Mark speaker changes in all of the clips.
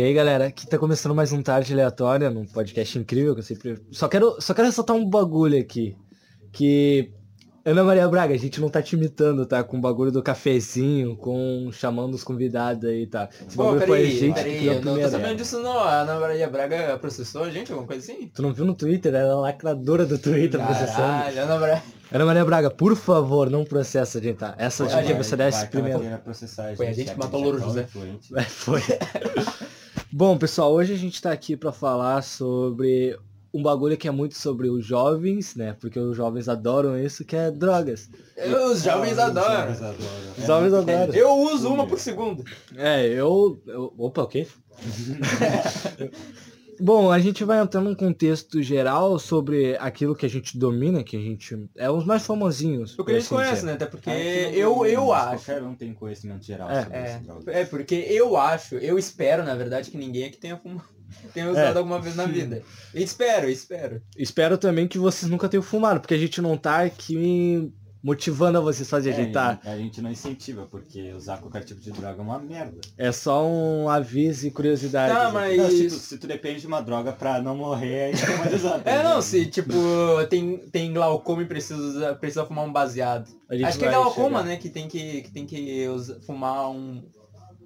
Speaker 1: E aí, galera, aqui tá começando mais um Tarde Aleatória, num podcast incrível que eu sempre... Só quero, só quero ressaltar um bagulho aqui, que... Ana Maria Braga, a gente não tá te imitando, tá? Com o bagulho do cafezinho, com chamando os convidados aí, tá? Esse
Speaker 2: Pô,
Speaker 1: bagulho foi a
Speaker 2: peraí,
Speaker 1: gente que
Speaker 2: peraí, eu não tô sabendo disso não. A Ana Maria Braga processou a gente, alguma coisa assim?
Speaker 1: Tu não viu no Twitter? Ela é a lacradora do Twitter processando.
Speaker 2: Caralho, Ana Braga.
Speaker 1: Ana Maria Braga, por favor, não processa a gente, tá? Essa
Speaker 2: Pô,
Speaker 1: gente
Speaker 2: a gente
Speaker 1: você desce primeiro.
Speaker 3: Foi
Speaker 2: a gente que matou o Louro José.
Speaker 1: É, foi. Bom, pessoal, hoje a gente tá aqui pra falar sobre um bagulho que é muito sobre os jovens, né? Porque os jovens adoram isso, que é drogas.
Speaker 2: Os jovens adoram.
Speaker 1: Os jovens adoram.
Speaker 2: Eu uso uma por segundo.
Speaker 1: É, eu. eu- opa, o quê? Bom, a gente vai entrar num contexto geral sobre aquilo que a gente domina, que a gente. É os mais famosinhos.
Speaker 2: O que a gente
Speaker 1: assim
Speaker 2: conhece,
Speaker 1: dizer.
Speaker 2: né? Até porque eu, eu acho.
Speaker 3: Qualquer um tem conhecimento geral
Speaker 1: É.
Speaker 3: sobre
Speaker 2: É, é, porque eu acho, eu espero, na verdade, que ninguém aqui tenha fumado. Tenha usado alguma vez na vida. Espero, espero.
Speaker 1: Espero também que vocês nunca tenham fumado, porque a gente não tá aqui motivando a vocês a fazer, a gente tá.
Speaker 3: É, a gente não incentiva, porque usar qualquer tipo de droga é uma merda.
Speaker 1: É só um aviso e curiosidade.
Speaker 2: Tá, mas-
Speaker 3: Não, se, tu,
Speaker 2: isso.
Speaker 3: se tu depende de uma droga pra não morrer, aí tu pode usar. tá
Speaker 2: É, não, se tipo, tem, tem glaucoma e precisa, usar- precisa fumar um baseado.
Speaker 1: A gente
Speaker 2: Acho que é glaucoma,
Speaker 1: chegar.
Speaker 2: né? Que tem que, que, tem que usa- fumar um.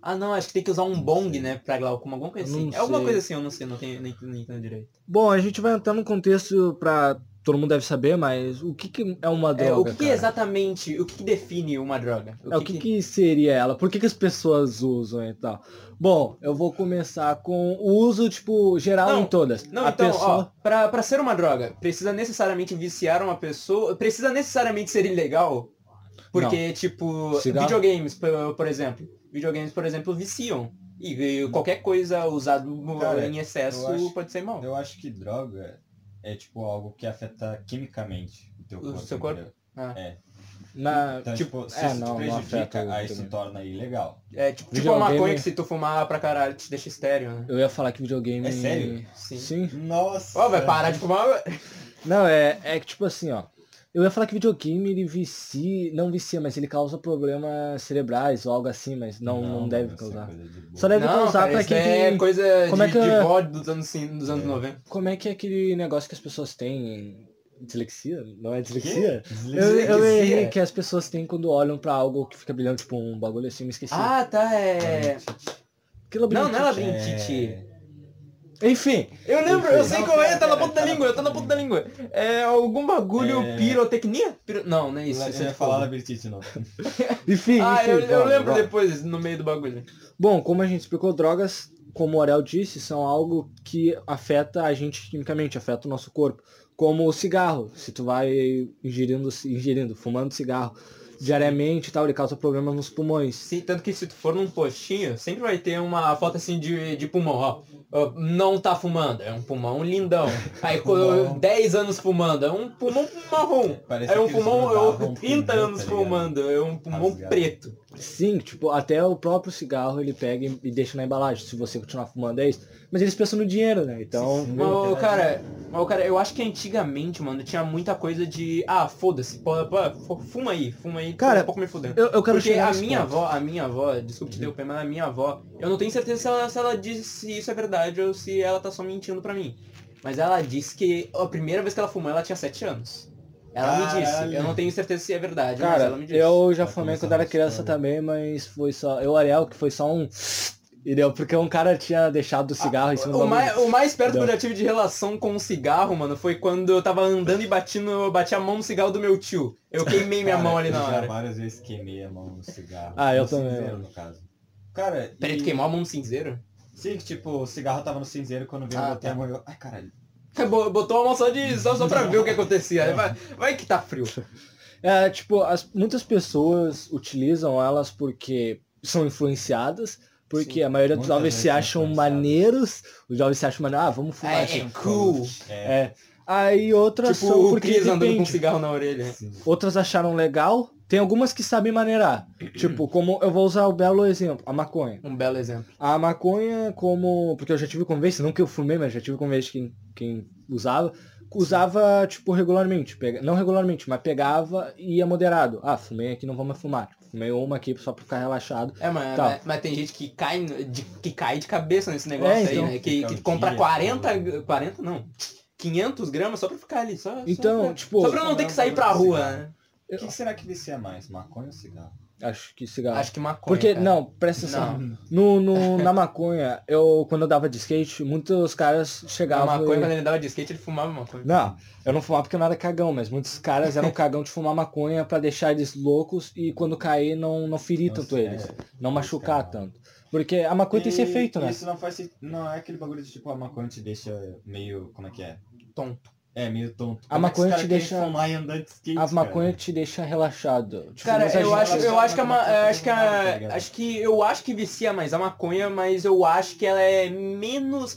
Speaker 2: Ah não, acho que tem que usar um bong, né? Pra glaucoma, alguma coisa assim.
Speaker 1: não
Speaker 2: É alguma
Speaker 1: sei.
Speaker 2: coisa assim, eu não sei, não tenho nem, nem entendo direito.
Speaker 1: Bom, a gente vai entrar num contexto pra. Todo mundo deve saber, mas o que, que é uma droga?
Speaker 2: É, o que, que
Speaker 1: cara?
Speaker 2: exatamente, o que, que define uma droga?
Speaker 1: É, o que, que seria ela? Por que, que as pessoas usam e tal? Bom, eu vou começar com o uso, tipo, geral
Speaker 2: Não,
Speaker 1: em todas.
Speaker 2: Não,
Speaker 1: a
Speaker 2: então,
Speaker 1: pessoa...
Speaker 2: ó, pra, pra ser uma droga, precisa necessariamente viciar uma pessoa, precisa necessariamente ser ilegal? Porque, tipo,
Speaker 1: Cigarro?
Speaker 2: videogames, por, por exemplo. Videogames, por exemplo, viciam. E, e qualquer coisa usada em excesso
Speaker 3: acho-
Speaker 2: pode ser mal.
Speaker 3: Eu acho que droga é tipo algo que afeta quimicamente o teu
Speaker 2: O
Speaker 3: corpo.
Speaker 2: seu corpo? Ah.
Speaker 3: É.
Speaker 1: Na...
Speaker 3: Então,
Speaker 2: tipo,
Speaker 3: tipo, se
Speaker 1: é,
Speaker 3: isso
Speaker 1: não,
Speaker 3: te
Speaker 1: não afeta
Speaker 3: prejudica,
Speaker 1: o
Speaker 3: aí isso
Speaker 1: também.
Speaker 3: torna ilegal.
Speaker 2: É tipo, tipo a
Speaker 1: Videogame-
Speaker 2: maconha que se tu fumar pra caralho te deixa estéreo, né?
Speaker 1: Eu ia falar que videogame...
Speaker 3: É sério?
Speaker 2: Sim.
Speaker 1: Sim.
Speaker 3: Nossa!
Speaker 2: Ó, vai parar de fumar.
Speaker 1: Não, é, é que tipo assim, ó. Eu ia falar que videogame ele vicia, não vicia, mas ele causa problemas cerebrais ou algo assim, mas não, não, deve
Speaker 3: isso é
Speaker 1: causar.
Speaker 3: de.
Speaker 1: Só deve
Speaker 2: não,
Speaker 1: causar
Speaker 2: cara,
Speaker 1: pra quem
Speaker 2: é
Speaker 1: tem...
Speaker 2: coisa
Speaker 1: Como é
Speaker 2: de,
Speaker 1: que
Speaker 2: de
Speaker 1: é?
Speaker 2: bode dos anos, dos anos
Speaker 3: É.
Speaker 2: 90.
Speaker 1: Como é que é aquele negócio que as pessoas têm? Dislexia? Não é dislexia? Eu, errei que as pessoas têm quando olham pra algo que fica brilhando, tipo um bagulho assim, me esqueci.
Speaker 2: Ah, tá, é...
Speaker 1: que
Speaker 2: Não, não é
Speaker 1: labirintite.
Speaker 2: labirintite.
Speaker 1: Enfim,
Speaker 2: Eu lembro, eu
Speaker 3: Enfim.
Speaker 2: sei
Speaker 3: Não,
Speaker 2: qual é, tá na ponta da
Speaker 3: tá
Speaker 2: língua, tá na ponta da língua. É algum bagulho
Speaker 3: É.
Speaker 2: pirotecnia? Piro- Não, não é isso.
Speaker 3: Eu
Speaker 2: isso é
Speaker 3: ia
Speaker 2: de
Speaker 3: falar
Speaker 2: fogo.
Speaker 3: labirintite não.
Speaker 1: enfim,
Speaker 2: Ah,
Speaker 1: enfim,
Speaker 2: eu, eu lembro depois, no meio do bagulho.
Speaker 1: Bom, como a gente explicou, drogas, como o Ariel disse, são algo que afeta a gente quimicamente, afeta o nosso corpo. Como o cigarro, se tu vai ingerindo, ingerindo fumando cigarro diariamente e tal, ele causa problemas nos pulmões.
Speaker 2: Sim, tanto que se tu for num postinho, sempre vai ter uma foto assim de, de pulmão, ó. Não tá fumando, é um pulmão lindão. Aí com
Speaker 3: Pulmão.
Speaker 2: 10 anos fumando, é um pulmão marrom.
Speaker 3: Parece
Speaker 2: É um pulmão, é
Speaker 3: grudavam
Speaker 2: um
Speaker 3: com
Speaker 2: 30
Speaker 3: pneu,
Speaker 2: anos
Speaker 3: tá
Speaker 2: fumando, é um pulmão preto.
Speaker 1: Sim, tipo, até o próprio cigarro ele pega e- deixa na embalagem. Se você continuar fumando é isso. Mas eles pensam no dinheiro, né? Então.
Speaker 3: Sim,
Speaker 2: Mas, cara, mas, cara, eu acho que antigamente, mano, tinha muita coisa de. Ah, foda-se, fuma aí, fuma aí,
Speaker 1: Cara,
Speaker 2: um pouco me fudendo.
Speaker 1: Eu, eu quero
Speaker 2: Porque a minha
Speaker 1: ponto.
Speaker 2: avó, a minha avó, desculpa te interromper, mas a minha avó, eu não tenho certeza se ela, se ela disse se isso é verdade ou se ela tá só mentindo pra mim. Mas ela disse que a primeira vez que ela fumou, ela tinha 7 anos. Ela me disse,
Speaker 3: Caralho.
Speaker 2: eu não tenho certeza se é verdade, mas
Speaker 1: Cara,
Speaker 2: ela me disse.
Speaker 1: eu já fumei quando era criança
Speaker 3: história.
Speaker 1: também, mas foi só. Eu, Ariel, que foi só um. E deu, porque um cara tinha deixado o cigarro em cima do
Speaker 2: O
Speaker 1: bagulho.
Speaker 2: mais, o mais perto que eu já tive de relação com um cigarro, mano, foi quando eu tava andando e bati, no, bati a mão no cigarro do meu tio. Eu queimei minha
Speaker 3: Cara,
Speaker 2: mão ali na
Speaker 3: eu já
Speaker 2: hora.
Speaker 3: várias vezes queimei a mão no cigarro.
Speaker 1: Ah, eu
Speaker 3: No
Speaker 1: também,
Speaker 3: cinzeiro, no caso. Cara,
Speaker 2: Peraí,
Speaker 3: e-
Speaker 2: tu queimou a mão no cinzeiro?
Speaker 3: Sim, que tipo, o cigarro tava no cinzeiro quando veio
Speaker 2: Ah,
Speaker 3: eu botei
Speaker 2: tá.
Speaker 3: a mão eu... Ai, caralho.
Speaker 2: Bo- Botou a mão só, de, só, só pra ver o que acontecia. Vai, vai que tá frio.
Speaker 1: É, tipo, as, muitas pessoas utilizam elas porque são influenciadas, porque
Speaker 2: Sim.
Speaker 1: a maioria dos jovens se
Speaker 3: vezes
Speaker 1: acham maneiros, os jovens se acham maneiros, ah, vamos fumar.
Speaker 2: É, é cool.
Speaker 3: É.
Speaker 1: É. Aí outras
Speaker 2: Tipo
Speaker 1: são
Speaker 2: o
Speaker 1: porque
Speaker 2: Chris andando com um cigarro na orelha.
Speaker 3: Sim.
Speaker 1: Outras acharam legal. Tem algumas que sabem maneirar. tipo, como eu vou usar o belo exemplo, a maconha.
Speaker 2: Um belo exemplo.
Speaker 1: A maconha, como. Porque eu já tive convivência, não que eu fumei, mas já tive convivência de quem, quem usava. Usava, tipo, regularmente. Pega... Não regularmente, mas pegava e ia moderado. Ah, fumei aqui, não vou mais fumar. Fumei uma aqui só pra ficar relaxado.
Speaker 2: É, mas,
Speaker 1: Tá.
Speaker 2: mas, mas tem gente que cai, de, que cai de cabeça nesse negócio
Speaker 1: É,
Speaker 2: aí,
Speaker 1: então.
Speaker 2: né? Que, que compra
Speaker 3: dia
Speaker 2: 40, 40 não, 500 gramas só pra ficar ali. Só,
Speaker 1: Então,
Speaker 2: só pra,
Speaker 1: tipo,
Speaker 2: só pra não ter que sair pra rua, né?
Speaker 3: O que será que vicia mais, maconha ou cigarro?
Speaker 1: Acho que cigarro.
Speaker 2: Acho que maconha.
Speaker 1: Porque,
Speaker 2: cara.
Speaker 1: não, presta atenção. No, no, na maconha, eu, quando eu dava de skate, muitos caras
Speaker 2: A
Speaker 1: chegavam.
Speaker 2: maconha,
Speaker 1: e-
Speaker 2: quando ele dava de skate, ele fumava maconha.
Speaker 1: Não, eu não fumava porque eu não era cagão, mas muitos caras eram cagão de fumar maconha pra deixar eles loucos e quando cair não, não ferir
Speaker 3: Nossa,
Speaker 1: tanto
Speaker 3: é.
Speaker 1: eles. Não machucar
Speaker 3: cara.
Speaker 1: tanto. Porque a maconha tem esse
Speaker 3: E-
Speaker 1: efeito, né?
Speaker 3: Isso não faz Não é aquele bagulho de tipo a maconha te deixa meio. Como é que é?
Speaker 2: Tonto.
Speaker 3: É, meio tonto.
Speaker 1: A
Speaker 3: Como é
Speaker 1: maconha te deixa-
Speaker 3: skate,
Speaker 1: A maconha
Speaker 3: cara?
Speaker 1: te deixa relaxado. Tipo,
Speaker 2: Cara,
Speaker 1: a
Speaker 2: eu acho, eu acho que a ma-
Speaker 3: Tá
Speaker 2: acho que a,
Speaker 3: ligado?
Speaker 2: acho que eu acho que vicia mais a maconha, mas eu acho que ela é menos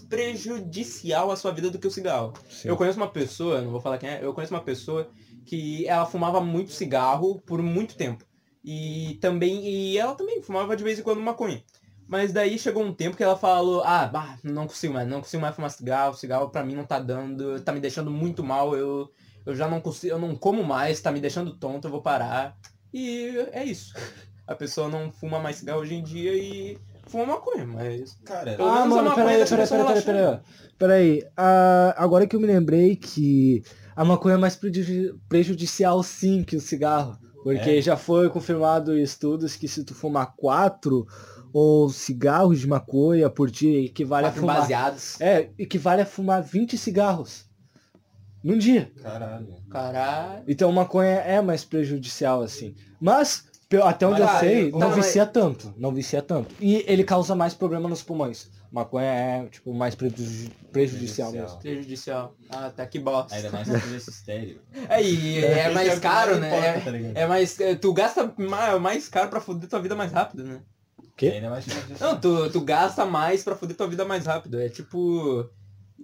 Speaker 2: prejudicial à sua vida do que o cigarro.
Speaker 1: Sim.
Speaker 2: Eu conheço uma pessoa, não vou falar quem é, eu conheço uma pessoa que ela fumava muito cigarro por muito tempo. E também, e ela também fumava de vez em quando maconha. Mas daí chegou um tempo que ela falou, ah, bah, não consigo mais, não consigo mais fumar cigarro, cigarro pra mim não tá dando, tá me deixando muito mal, eu, eu já não consigo, eu não como mais, tá me deixando tonto, eu vou parar. E é isso. A pessoa não fuma mais cigarro hoje em dia e fuma maconha, mas.
Speaker 3: Cara,
Speaker 1: Ah, mano, peraí, peraí, peraí, peraí,
Speaker 2: relaxada.
Speaker 1: peraí. Peraí, ah, agora que eu me lembrei que a maconha é mais prejudi- prejudicial sim que o cigarro. Porque
Speaker 3: É?
Speaker 1: já foi confirmado em estudos que se tu fumar quatro ou cigarros de maconha por dia equivale
Speaker 2: Quatro
Speaker 1: a fumar.
Speaker 2: baseados.
Speaker 1: É, equivale a fumar 20 cigarros. Num dia.
Speaker 3: caralho.
Speaker 2: Caralho.
Speaker 1: Então maconha é mais prejudicial, assim. Mas, até onde
Speaker 2: Mas,
Speaker 1: eu sei, não
Speaker 2: tá, mas-
Speaker 1: vicia tanto. Não vicia tanto. E ele causa mais problema nos pulmões. Maconha é, tipo, mais preju- prejudicial
Speaker 3: Prejudicial.
Speaker 1: mesmo.
Speaker 2: Prejudicial. Ah, tá que bosta.
Speaker 3: Ainda mais estéreo.
Speaker 2: É, e é mais
Speaker 3: o que
Speaker 2: caro,
Speaker 3: mais
Speaker 2: né?
Speaker 3: importa,
Speaker 2: É,
Speaker 3: tá
Speaker 2: é mais. é, Tu gasta ma- mais caro pra foder tua vida mais rápido, né?
Speaker 1: Quê?
Speaker 3: Ainda mais se tu-
Speaker 2: Não, tu, tu gasta mais pra foder tua vida mais rápido. É tipo.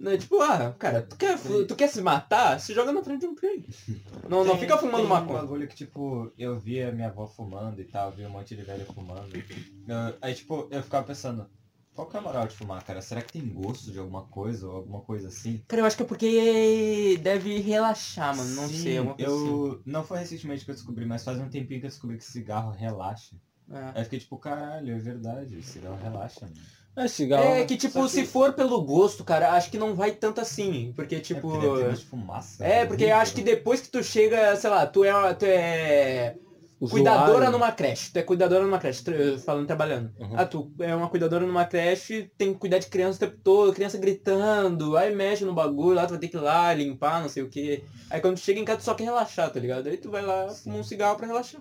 Speaker 2: É tipo, ah, cara, tu quer, tu quer se matar? Se joga na frente de um trem. Não, não
Speaker 3: Tem-
Speaker 2: fica fumando
Speaker 3: tem um
Speaker 2: maconha.
Speaker 3: bagulho que, tipo, eu via minha avó fumando e tal, via um monte de velho fumando. Eu- aí, tipo, eu ficava pensando, qual que é a moral de fumar, cara? Será que tem gosto de alguma coisa ou alguma coisa assim?
Speaker 2: Cara, eu acho que é porque deve relaxar, mano. Não
Speaker 3: Sim,
Speaker 2: sei, alguma coisa assim.
Speaker 3: eu... Não foi recentemente que eu descobri, mas faz um tempinho que eu descobri que cigarro relaxa.
Speaker 2: É.
Speaker 3: Fiquei tipo, caralho, é verdade, cigarro relaxa, mano.
Speaker 1: É, cigarro.
Speaker 2: É que, tipo,
Speaker 3: que-
Speaker 2: se for pelo gosto, cara, acho que não vai tanto assim. Porque,
Speaker 3: É
Speaker 2: tipo.
Speaker 3: porque ter gosto de fumaça.
Speaker 2: É, porque eu acho que depois que tu chega, sei lá, tu é, tu é
Speaker 1: usuário.
Speaker 2: cuidadora numa creche. Tu é cuidadora numa creche, falando trabalhando.
Speaker 1: Uhum.
Speaker 2: Ah, tu é uma cuidadora numa creche, tem que cuidar de criança o tempo todo, criança gritando, aí mexe no bagulho, lá tu vai ter que ir lá, limpar, não sei o que. Aí quando tu chega em casa tu só quer relaxar, tá ligado? Aí tu vai lá, fuma um cigarro pra relaxar.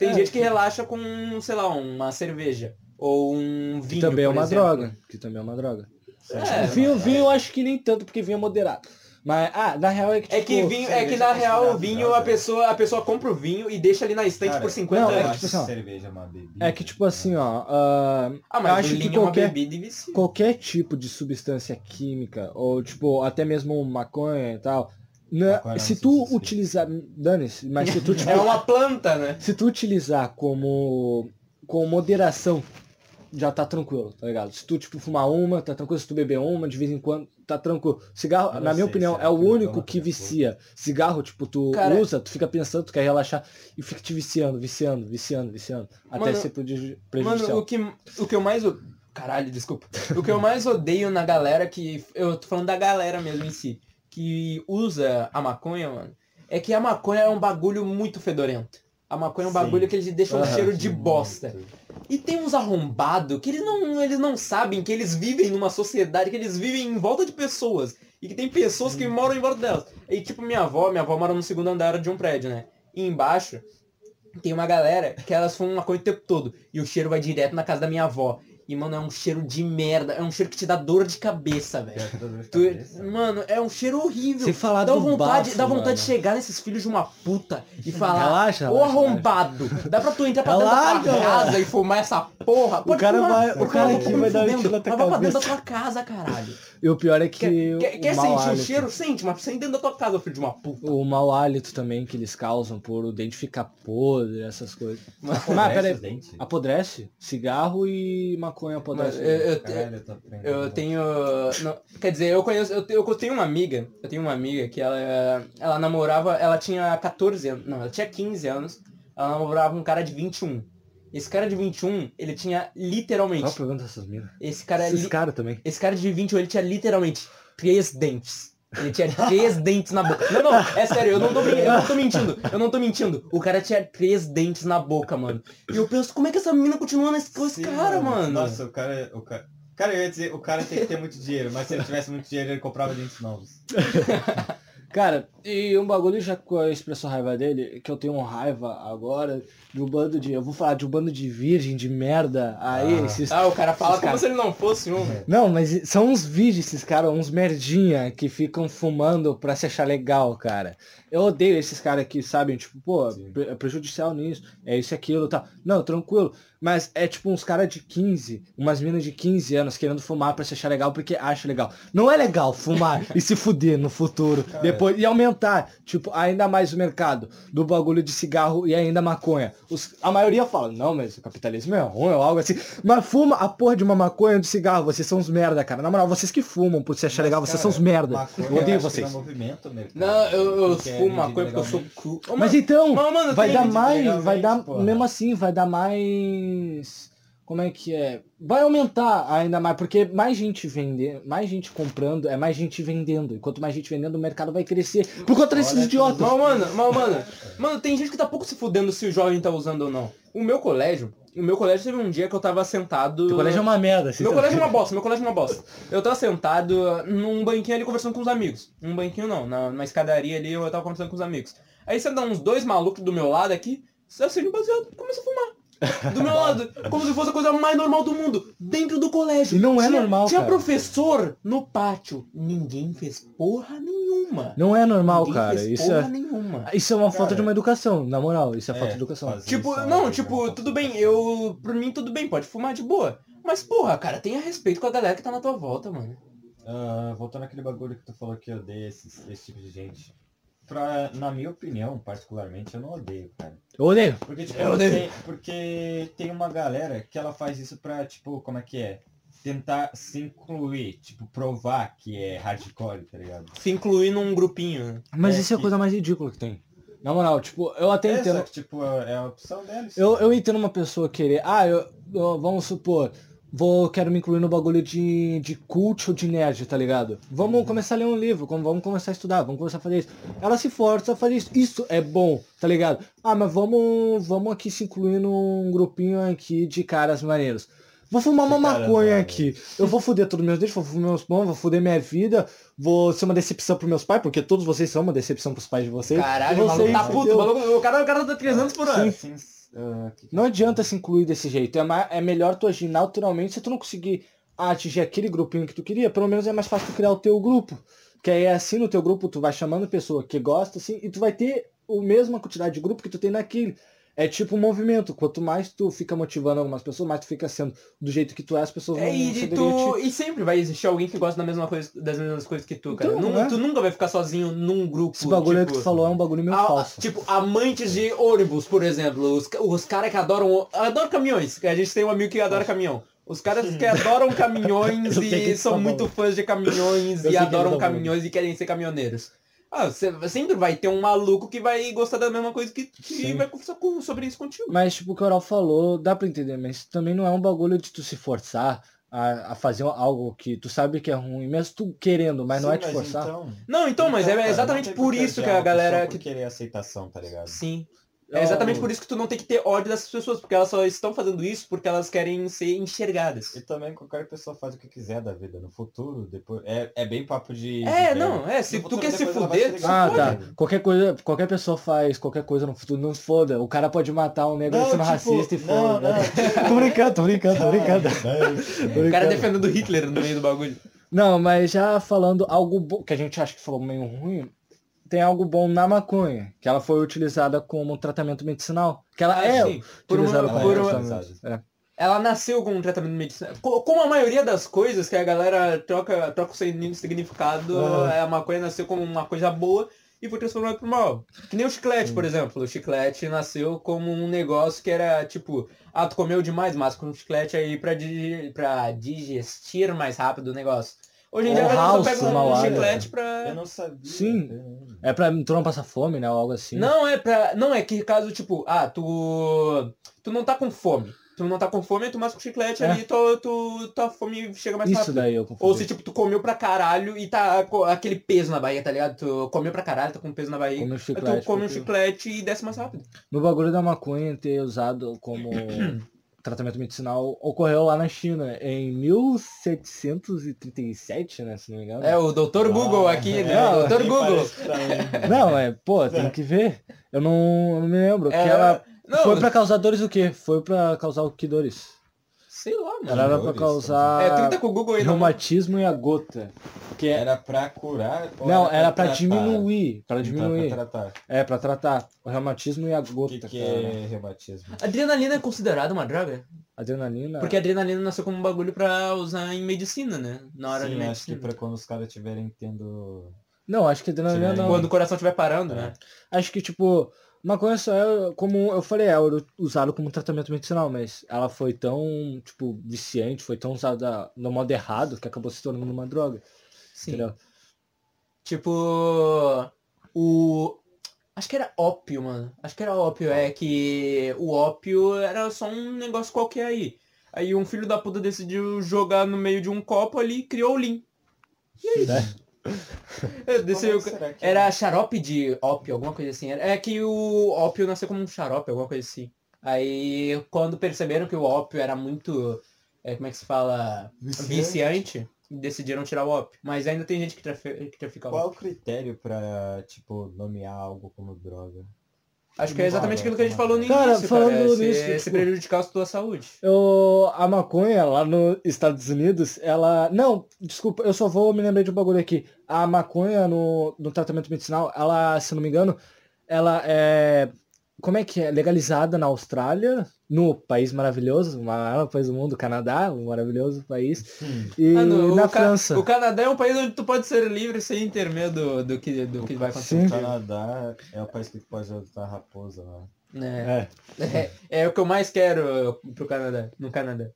Speaker 2: Tem
Speaker 1: É,
Speaker 2: gente que
Speaker 1: tipo-
Speaker 2: relaxa com, sei lá, uma cerveja. Ou um
Speaker 1: Que
Speaker 2: vinho.
Speaker 1: também é uma
Speaker 2: exemplo.
Speaker 1: droga. Que também é uma droga.
Speaker 2: É,
Speaker 1: vinho, vinho eu acho que nem tanto, porque vinho é moderado. Mas, ah, na real é que,
Speaker 2: É
Speaker 1: tipo,
Speaker 2: que vinho, é que na
Speaker 3: é
Speaker 2: real o vinho a
Speaker 3: droga.
Speaker 2: pessoa, a pessoa compra o vinho e deixa ali na estante
Speaker 3: Cara,
Speaker 2: por 50
Speaker 1: não,
Speaker 3: Eu
Speaker 1: é
Speaker 2: anos.
Speaker 1: que, tipo
Speaker 3: acho
Speaker 1: assim, ó,
Speaker 3: cerveja é uma bebida.
Speaker 1: É que, tipo assim, ó... ah,
Speaker 2: Ah,
Speaker 1: eu
Speaker 2: mas
Speaker 1: acho
Speaker 2: o
Speaker 1: que
Speaker 2: é uma
Speaker 1: qualquer-
Speaker 2: bebida e vicia.
Speaker 1: qualquer tipo de substância química, ou tipo, até mesmo maconha e tal, na- se tu utilizar. Dane-se, mas se tu, tipo,
Speaker 2: É uma planta, né?
Speaker 1: se tu utilizar como. com moderação, já tá tranquilo, tá ligado? Se tu, tipo, fumar uma, tá tranquilo. Se tu beber uma, de vez em quando, tá tranquilo. Cigarro, na minha
Speaker 3: sei,
Speaker 1: opinião,
Speaker 3: será
Speaker 1: é o único que
Speaker 3: até
Speaker 1: vicia. Cigarro, tipo, tu
Speaker 2: Cara-
Speaker 1: usa, tu fica pensando, tu quer relaxar e fica te viciando, viciando, viciando, viciando. Até
Speaker 2: Mano,
Speaker 1: ser prejudi- prejudicial.
Speaker 2: Mano, o que, o que eu mais. o- Caralho, desculpa. O que eu mais odeio na galera que. Eu tô falando da galera mesmo em si. Que usa a maconha, mano. É que a maconha é um bagulho muito fedorento. A maconha é um
Speaker 3: Sim.
Speaker 2: bagulho que eles deixam um cheiro de bosta. E tem uns arrombados que eles não, eles não sabem que eles vivem numa sociedade, que eles vivem em volta de pessoas. E que tem pessoas que moram em volta delas. E tipo, minha avó, minha avó mora no segundo andar de um prédio, né? E embaixo tem uma galera que elas fumam maconha o tempo todo. E o cheiro vai direto na casa da minha avó. E, mano, é um cheiro de merda. É um cheiro que te dá dor de cabeça, velho. Tu-
Speaker 3: cabeça.
Speaker 2: mano, é um cheiro horrível.
Speaker 1: Sem falar
Speaker 2: dá
Speaker 1: do
Speaker 2: vontade,
Speaker 1: bafo,
Speaker 2: dá vontade
Speaker 1: mano.
Speaker 2: de chegar nesses filhos de uma puta e falar,
Speaker 1: Relaxa,
Speaker 2: ô
Speaker 1: relaxa,
Speaker 2: arrombado, dá pra tu entrar pra dentro da
Speaker 1: Relaxa,
Speaker 2: tua casa e fumar essa porra? Pode
Speaker 1: cara
Speaker 2: fumar,
Speaker 1: vai- o cara aqui vai dar um tiro na tua
Speaker 2: mas vai pra dentro da
Speaker 1: cabeça.
Speaker 2: tua casa, caralho.
Speaker 1: E o pior é que.
Speaker 2: Quer, quer,
Speaker 1: o
Speaker 2: quer
Speaker 1: mau
Speaker 2: sentir o
Speaker 1: hálito-
Speaker 2: cheiro? Sente, mas sente dentro da tua casa, filho de uma puta.
Speaker 1: O mau hálito também que eles causam por o dente ficar podre, essas coisas. Mas,
Speaker 3: Apodrece
Speaker 1: peraí,
Speaker 3: os dentes?
Speaker 1: apodrece? Cigarro e maconha
Speaker 2: Mas,
Speaker 1: apodrece.
Speaker 2: eu, eu,
Speaker 3: Caralho, eu
Speaker 2: tenho. não, quer dizer, eu conheço. Eu, te- eu tenho uma amiga. Eu tenho uma amiga que ela, ela namorava. Ela tinha 14 anos. Não, ela tinha 15 anos. Ela namorava um cara de 21. Esse cara de 21, ele tinha literalmente.
Speaker 1: Qual o problema dessas minas?
Speaker 2: Esse cara,
Speaker 1: Esses
Speaker 2: li-
Speaker 1: caras também.
Speaker 2: esse cara de 21, ele tinha literalmente três dentes. Ele tinha três dentes na boca. Não, não, é sério, eu não, tô, eu não tô mentindo. Eu não tô mentindo. O cara tinha três dentes na boca, mano. E eu penso, como é que essa mina continua nesse esse
Speaker 3: Sim,
Speaker 2: cara, mano?
Speaker 3: Nossa, o cara, o cara. Cara, eu ia dizer, o cara tem que ter muito dinheiro, mas se ele tivesse muito dinheiro, ele comprava dentes novos.
Speaker 1: Cara, e um bagulho já que expressou raiva dele, que eu tenho raiva agora de um bando de. Eu vou falar de um bando de virgem, de merda. Aí,
Speaker 3: Ah.
Speaker 1: esses.
Speaker 2: Ah, o cara fala como
Speaker 1: cara-
Speaker 2: se ele não fosse um.
Speaker 1: Não, mas são uns vídeos esses caras, uns merdinha que ficam fumando pra se achar legal, cara. Eu odeio esses caras que sabem, tipo, pô,
Speaker 3: Sim.
Speaker 1: é prejudicial nisso, é isso e aquilo, tá. Não, tranquilo. Mas é tipo uns caras de 15, umas minas de 15 anos querendo fumar pra se achar legal porque acha legal. Não é legal fumar e se fuder no futuro.
Speaker 3: Cara.
Speaker 1: Depois, e aumentar, tipo, ainda mais o mercado do bagulho de cigarro e ainda maconha. Os, a maioria fala, não, mas o capitalismo é ruim ou algo assim. Mas fuma a porra de uma maconha de cigarro, vocês são uns merda, cara. Na moral, vocês que fumam por se achar legal, vocês são uns merda.
Speaker 3: Maconha,
Speaker 1: Eu odeio vocês.
Speaker 3: não movimento, mercado.
Speaker 2: Não, eu, eu
Speaker 3: é
Speaker 2: fumo maconha porque eu sou. Ô,
Speaker 1: Mas então,
Speaker 2: mas, mano,
Speaker 1: vai dar mais,
Speaker 3: legalmente,
Speaker 1: vai dar,
Speaker 3: porra.
Speaker 1: mesmo assim, vai dar mais, como é que é? Vai aumentar ainda mais, porque mais gente vender, mais gente comprando, é mais gente vendendo. E quanto mais gente vendendo, o mercado vai crescer. Por conta desses
Speaker 3: Olha,
Speaker 1: idiotas.
Speaker 2: Mas, mano, mas, mano, mano, tem gente que tá pouco se fudendo se o jovem tá usando ou não. O meu colégio, o meu colégio teve um dia que eu tava sentado.
Speaker 1: Teu colégio é uma merda.
Speaker 2: Meu colégio é uma bosta, meu colégio é uma bosta. Eu tava sentado num banquinho ali conversando com os amigos. Num banquinho não, na, na escadaria ali eu tava conversando com os amigos. Aí você dá uns dois malucos do meu lado aqui, você acende baseado e começa a fumar. Do meu lado, como se fosse a coisa mais normal do mundo, dentro do colégio.
Speaker 1: E não é
Speaker 2: Tinha-
Speaker 1: normal,
Speaker 2: Tinha
Speaker 1: cara.
Speaker 2: professor no pátio. Ninguém fez porra nenhuma.
Speaker 1: Não é normal,
Speaker 2: Ninguém
Speaker 1: cara.
Speaker 2: fez
Speaker 1: Isso
Speaker 2: porra
Speaker 1: é,
Speaker 2: nenhuma.
Speaker 1: isso é uma
Speaker 3: Cara,
Speaker 1: falta de uma educação, na moral. Isso é,
Speaker 3: é,
Speaker 1: falta de educação.
Speaker 3: faz-
Speaker 2: Tipo, não, tipo, tudo bem, eu. Por mim tudo bem, pode fumar de boa. Mas, porra, cara, tenha respeito com a galera que tá na tua volta, mano.
Speaker 3: Ah, voltando àquele bagulho que tu falou que odeia esses, esse tipo de gente. Pra, na minha opinião, particularmente, eu não odeio, cara.
Speaker 1: Eu odeio.
Speaker 3: Porque, tipo,
Speaker 2: Eu odeio.
Speaker 3: tem, porque tem uma galera que ela faz isso pra, tipo, como é que é? Tentar se incluir, tipo, provar que é hardcore, tá ligado?
Speaker 2: Se incluir num grupinho, né?
Speaker 1: Mas
Speaker 3: É
Speaker 1: isso é a coisa mais ridícula que tem. Na moral, tipo, eu até
Speaker 3: É,
Speaker 1: entendo.
Speaker 3: só que, tipo, é a opção deles.
Speaker 1: Eu, eu entendo uma pessoa querer. Ah, eu, eu- vamos supor, vou quero me incluir no bagulho de, de cult ou de nerd, tá ligado? Vamos começar a ler um livro, vamos começar a estudar, vamos começar a fazer isso. Ela se força a fazer isso. Isso é bom, tá ligado? Ah, mas vamos, vamos aqui se incluir num grupinho aqui de caras maneiros. Vou fumar uma maconha aqui. Eu vou foder todos meus dentes, vou foder meus pão, vou foder minha vida, vou ser uma decepção pros meus pais, porque todos vocês são uma decepção pros pais de vocês.
Speaker 2: Caralho, o maluco
Speaker 1: vocês,
Speaker 2: tá puto, o, maluco, o, cara, o cara tá 300 por hora.
Speaker 3: Sim. ah, que-
Speaker 1: Não adianta se incluir desse jeito. É, ma- é melhor tu agir naturalmente se tu não conseguir atingir aquele grupinho que tu queria. Pelo menos é mais fácil tu criar o teu grupo. Que aí assim no teu grupo tu vai chamando pessoa que gosta, assim, e tu vai ter a mesma quantidade de grupo que tu tem naquele. É tipo um movimento. Quanto mais tu fica motivando algumas pessoas, mais tu fica sendo do jeito que tu é, as pessoas
Speaker 2: É,
Speaker 1: vão se
Speaker 2: e tu,
Speaker 1: ti.
Speaker 2: e sempre vai existir alguém que gosta da mesma coisa, das mesmas coisas que tu, cara.
Speaker 1: Então,
Speaker 2: Nun-
Speaker 1: né?
Speaker 2: Tu nunca vai ficar sozinho num grupo.
Speaker 1: Esse bagulho
Speaker 2: tipo,
Speaker 1: que tu falou é um bagulho meio
Speaker 2: a-
Speaker 1: falso.
Speaker 2: Tipo, amantes de ônibus, por exemplo. Os, os caras que adoram. Adoram caminhões. que A gente tem um amigo que adora caminhão. Os caras que adoram caminhões e
Speaker 1: quem
Speaker 2: são
Speaker 1: tá
Speaker 2: muito fãs de caminhões
Speaker 1: Eu
Speaker 2: e
Speaker 1: quem
Speaker 2: adoram
Speaker 1: tá
Speaker 2: caminhões e querem ser caminhoneiros. Ah, você sempre vai ter um maluco que vai gostar da mesma coisa que que vai conversar com- sobre isso contigo.
Speaker 1: Mas, tipo, o que o Oral falou, dá pra entender, mas também não é um bagulho de tu se forçar a, a fazer algo que tu sabe que é ruim, mesmo tu querendo, mas não
Speaker 3: Sim,
Speaker 1: é te forçar.
Speaker 3: Então,
Speaker 2: Não, então, mas é
Speaker 3: cara,
Speaker 2: exatamente
Speaker 3: não
Speaker 2: por isso que a galera.
Speaker 3: por
Speaker 2: Que...
Speaker 3: querer aceitação, tá ligado?
Speaker 2: Sim. É exatamente por isso que tu não tem que ter ódio dessas pessoas, porque elas só estão fazendo isso porque elas querem ser enxergadas.
Speaker 3: E também qualquer pessoa faz o que quiser da vida. No futuro, depois. É, é bem papo de.
Speaker 2: É,
Speaker 3: de
Speaker 2: não, é, se
Speaker 3: No
Speaker 2: tu
Speaker 3: futuro,
Speaker 2: quer se fuder, tu
Speaker 1: Ah,
Speaker 2: se
Speaker 1: tá. Qualquer coisa, qualquer pessoa faz qualquer coisa no futuro, não se foda. O cara pode matar um negro
Speaker 3: Não,
Speaker 1: sendo
Speaker 3: tipo,
Speaker 1: racista e
Speaker 3: não,
Speaker 1: foda.
Speaker 3: não.
Speaker 1: tô brincando, tô brincando, tô brincando.
Speaker 3: Não,
Speaker 1: Tô
Speaker 2: O cara defendendo Hitler no meio do bagulho.
Speaker 1: Não, mas já falando algo bom, que a gente acha que falou meio ruim, tem algo bom na maconha, que ela foi utilizada como tratamento medicinal. Que ela
Speaker 2: Ah,
Speaker 1: é
Speaker 2: sim. Uma-
Speaker 1: utilizada
Speaker 3: ela
Speaker 1: como
Speaker 2: por uma-
Speaker 1: tratamento. É.
Speaker 2: Ela nasceu com um tratamento medicinal. Co- Como a maioria das coisas que a galera troca, troca o signi- significado,
Speaker 1: Ah.
Speaker 2: a maconha nasceu como uma coisa boa e foi transformada pro mal. Que nem o chiclete, por exemplo. O chiclete nasceu como um negócio que era tipo, ah, tu comeu demais, mas com chiclete aí pra, di pra digestir mais rápido o negócio. Hoje em dia a galera só
Speaker 1: House,
Speaker 2: pega um chiclete
Speaker 3: Eu
Speaker 2: pra...
Speaker 3: não sabia.
Speaker 1: Sim.
Speaker 3: Eu-
Speaker 1: É pra tu não passar fome, né? Ou algo assim.
Speaker 2: Não, é pra... Não, é que caso, tipo, ah, tu... Tu não tá com fome. Tu não tá com fome, tu masca o chiclete
Speaker 1: É.
Speaker 2: ali, tu, tu, tua fome chega mais
Speaker 1: Isso
Speaker 2: rápido.
Speaker 1: daí eu confundi.
Speaker 2: Ou se, tipo, tu comeu pra caralho e tá com aquele peso na barriga, tá ligado? Tu comeu pra caralho, tá com peso na barriga.
Speaker 1: Come o
Speaker 2: Aí
Speaker 1: chiclete.
Speaker 2: tu come um
Speaker 1: porque-
Speaker 2: chiclete e desce mais rápido.
Speaker 1: No bagulho da maconha ter usado como tratamento medicinal ocorreu lá na China em 1737, né? Se não me engano.
Speaker 2: É, o Dr. Google
Speaker 3: Ah,
Speaker 2: aqui,
Speaker 3: é,
Speaker 2: né?
Speaker 1: Não,
Speaker 2: Dr.
Speaker 3: nem
Speaker 2: Google.
Speaker 3: tá indo.
Speaker 1: Não, é, pô, tem que ver. Eu não, eu não me lembro.
Speaker 2: É,
Speaker 1: que ela
Speaker 2: não,
Speaker 1: foi pra causar dores o quê? Foi pra causar o que dores?
Speaker 2: Sei lá, mano.
Speaker 1: Ela era pra causar
Speaker 2: É, tenta com o Google aí, não.
Speaker 1: reumatismo e a gota. Que é...
Speaker 3: Era pra curar?
Speaker 1: Não, era pra
Speaker 3: tratar?
Speaker 1: diminuir. Pra
Speaker 3: Então,
Speaker 1: diminuir.
Speaker 3: Pra tratar.
Speaker 1: É, pra tratar. O reumatismo e a
Speaker 3: O
Speaker 1: gota,
Speaker 3: que, que
Speaker 1: cara.
Speaker 3: é reumatismo?
Speaker 2: Adrenalina é considerada uma droga?
Speaker 1: Adrenalina.
Speaker 2: Porque a adrenalina nasceu como um bagulho pra usar em medicina, né? Na hora de
Speaker 3: Sim, acho que
Speaker 2: medicina.
Speaker 3: pra quando os caras estiverem tendo...
Speaker 1: Não, acho que adrenalina
Speaker 3: Sim,
Speaker 1: não.
Speaker 2: Quando o coração estiver parando,
Speaker 3: É.
Speaker 2: né?
Speaker 1: Acho que, tipo, maconha só é, como eu falei, é usado como tratamento medicinal, mas ela foi tão, tipo, viciante, foi tão usada no modo errado que acabou se tornando uma droga.
Speaker 2: Sim.
Speaker 1: Entendeu?
Speaker 2: Tipo, o... Acho que era ópio, mano. Acho que era ópio, é que o ópio era só um negócio qualquer aí. Aí um filho da puta decidiu jogar no meio de um copo ali e criou o Lean.
Speaker 1: Né?
Speaker 2: É, Desceu,
Speaker 3: Como será que-
Speaker 2: Era xarope de ópio, alguma coisa assim. É que o ópio nasceu como um xarope, alguma coisa assim. Aí, quando perceberam que o ópio era muito, é, como é que se fala,
Speaker 3: Viciante.
Speaker 2: viciante, decidiram tirar o ópio. Mas ainda tem gente que, trafi que trafica
Speaker 3: Qual é
Speaker 2: ópio.
Speaker 3: o critério pra, tipo, nomear algo como droga?
Speaker 2: Acho que é exatamente aquilo que a gente falou no
Speaker 1: Cara,
Speaker 2: início,
Speaker 1: falando
Speaker 2: cara. é se,
Speaker 1: nisso,
Speaker 2: se
Speaker 1: tipo-
Speaker 2: prejudicar a tua saúde.
Speaker 1: Eu, a maconha lá nos Estados Unidos, ela. Não, desculpa, eu só vou me lembrar de um bagulho aqui. A maconha no, no tratamento medicinal, ela, se não me engano, ela é. Como é que é? Legalizada na Austrália, no país maravilhoso, o maior país do mundo, Canadá, um maravilhoso país. E
Speaker 2: Mano,
Speaker 1: na
Speaker 2: o, Ca-
Speaker 1: França.
Speaker 2: o Canadá é um país onde tu pode ser livre sem ter medo do que, do que vai acontecer.
Speaker 3: O Canadá é o país que pode adotar raposa lá.
Speaker 2: É.
Speaker 1: É.
Speaker 2: É, é o que eu mais quero pro Canadá, no Canadá.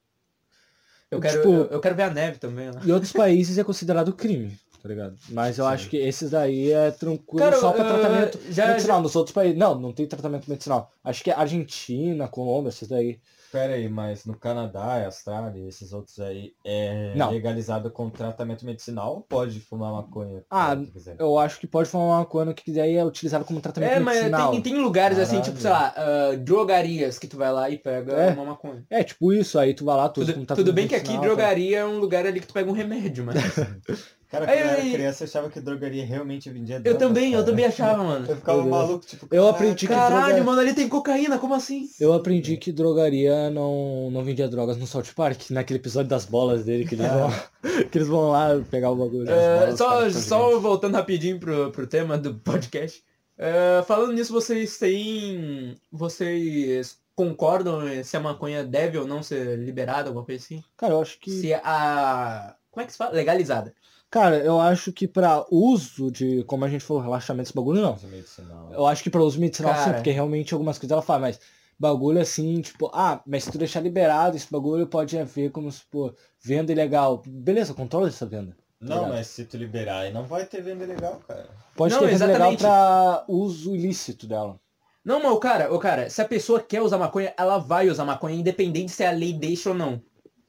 Speaker 2: Eu quero,
Speaker 1: Tipo-
Speaker 2: eu, eu quero ver a neve também lá.
Speaker 1: Em outros países é considerado crime, tá ligado? Mas eu
Speaker 3: Sim.
Speaker 1: acho que esses daí é tranquilo
Speaker 2: Cara,
Speaker 1: só pra tratamento
Speaker 2: já-
Speaker 1: medicinal. Nos outros países. Não, não tem tratamento medicinal. Acho que é Argentina, Colômbia, esses daí.
Speaker 3: Pera aí, mas no Canadá, Austrália, esses outros aí, é
Speaker 1: Não.
Speaker 3: legalizado com tratamento medicinal ou pode fumar maconha?
Speaker 1: Ah,
Speaker 3: quiser?
Speaker 1: Eu acho que pode falar uma coisa que daí é utilizado como tratamento
Speaker 2: É, mas
Speaker 1: medicinal.
Speaker 2: tem, tem lugares assim,
Speaker 3: Caralho.
Speaker 2: tipo, sei lá, ah, drogarias que tu vai lá e pega
Speaker 1: É.
Speaker 2: uma maconha.
Speaker 1: É, tipo isso, aí tu vai lá, tu
Speaker 2: Tudo, tudo bem que aqui
Speaker 1: tá?
Speaker 2: drogaria é um lugar ali que tu pega um remédio, mas.
Speaker 3: Cara,
Speaker 2: Aí,
Speaker 3: quando eu era criança eu achava que drogaria realmente vendia
Speaker 2: eu
Speaker 3: drogas,
Speaker 2: também, eu
Speaker 3: cara.
Speaker 2: também achava, mano.
Speaker 3: Eu ficava maluco, tipo,
Speaker 1: Eu aprendi que
Speaker 2: Caralho,
Speaker 1: droga-
Speaker 2: mano, ali tem cocaína, como assim?
Speaker 1: Eu aprendi que drogaria não, não vendia drogas no South Park, naquele episódio das bolas dele, que eles vão, que eles vão lá pegar o bagulho.
Speaker 2: É,
Speaker 3: bolas,
Speaker 2: só só voltando rapidinho pro, pro tema do podcast. É, falando nisso, vocês têm. Vocês concordam se a maconha deve ou não ser liberada, alguma coisa assim?
Speaker 1: Cara, eu acho que.
Speaker 2: Se a. Como é que se fala? Legalizada.
Speaker 1: Cara, eu acho que pra uso de, como a gente falou, relaxamento, esse bagulho não.
Speaker 3: Medicinal.
Speaker 1: Eu acho que pra uso medicinal sim,
Speaker 2: Cara.
Speaker 1: porque realmente algumas coisas ela fala, mas bagulho assim, tipo, ah, mas se tu deixar liberado, esse bagulho pode haver como se, pô, venda ilegal. Beleza, controla essa venda.
Speaker 3: Não,
Speaker 1: Obrigado.
Speaker 3: mas se tu liberar aí não vai ter venda legal, cara.
Speaker 1: Pode
Speaker 2: Não,
Speaker 1: ter venda legal pra uso ilícito dela.
Speaker 2: Não, mas o cara, o cara, se a pessoa quer usar maconha, ela vai usar maconha, independente se a lei deixa ou não.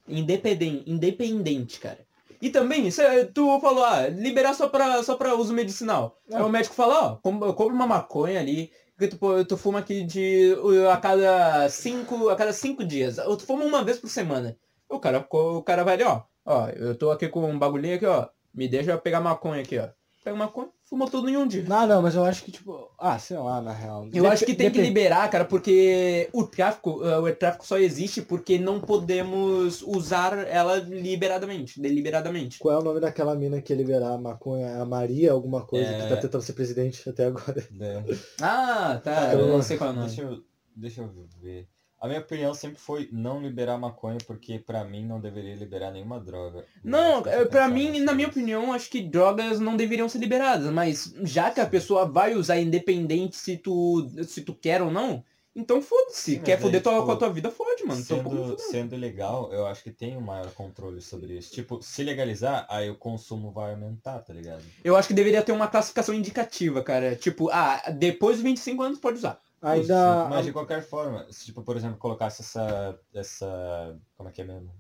Speaker 2: Independente, independente, cara. E também, se tu falou, ah, liberar só pra, só pra uso medicinal.
Speaker 1: É.
Speaker 2: Aí o médico fala, ó, com- compra uma maconha ali, que tu, tu fuma aqui de a cada cinco, a cada cinco dias. Ou tu fuma uma vez por semana. O cara, o cara vai ali, ó, ó, eu tô aqui com um bagulhinho aqui, ó, me deixa eu pegar maconha aqui, ó. Pega maconha, fuma tudo em um dia.
Speaker 1: Não, não, mas eu acho que, tipo, ah, sei lá, na real.
Speaker 2: Eu
Speaker 1: Dep-
Speaker 2: acho que tem que liberar, cara, porque o tráfico, uh, o tráfico só existe porque não podemos usar ela liberadamente, deliberadamente.
Speaker 1: Qual é o nome daquela mina que ia liberar a maconha? É A Maria, alguma coisa,
Speaker 3: É.
Speaker 1: que tá tentando ser presidente até agora.
Speaker 3: né?
Speaker 2: Ah, tá, eu não sei qual é o nome.
Speaker 3: Deixa eu, deixa eu ver. A minha opinião sempre foi não liberar maconha, porque pra mim não deveria liberar nenhuma droga.
Speaker 2: Não, é, pra
Speaker 3: pensar
Speaker 2: mim, na minha opinião, acho que drogas não deveriam ser liberadas, mas já que a pessoa vai usar independente se tu, se tu quer ou não, Então foda-se. Quer foder
Speaker 3: aí,
Speaker 2: tua,
Speaker 3: tipo,
Speaker 2: com a tua vida, fode, mano. Me
Speaker 3: Sendo, sendo legal, eu acho que tem um maior controle sobre isso. Tipo, se legalizar, aí o consumo vai aumentar, tá ligado?
Speaker 2: Eu acho que deveria ter uma classificação indicativa, cara. Tipo, ah, depois dos 25 anos pode usar.
Speaker 1: Ainda.
Speaker 3: Mas de qualquer forma, se tipo, por exemplo, colocasse essa. essa. como é que é mesmo?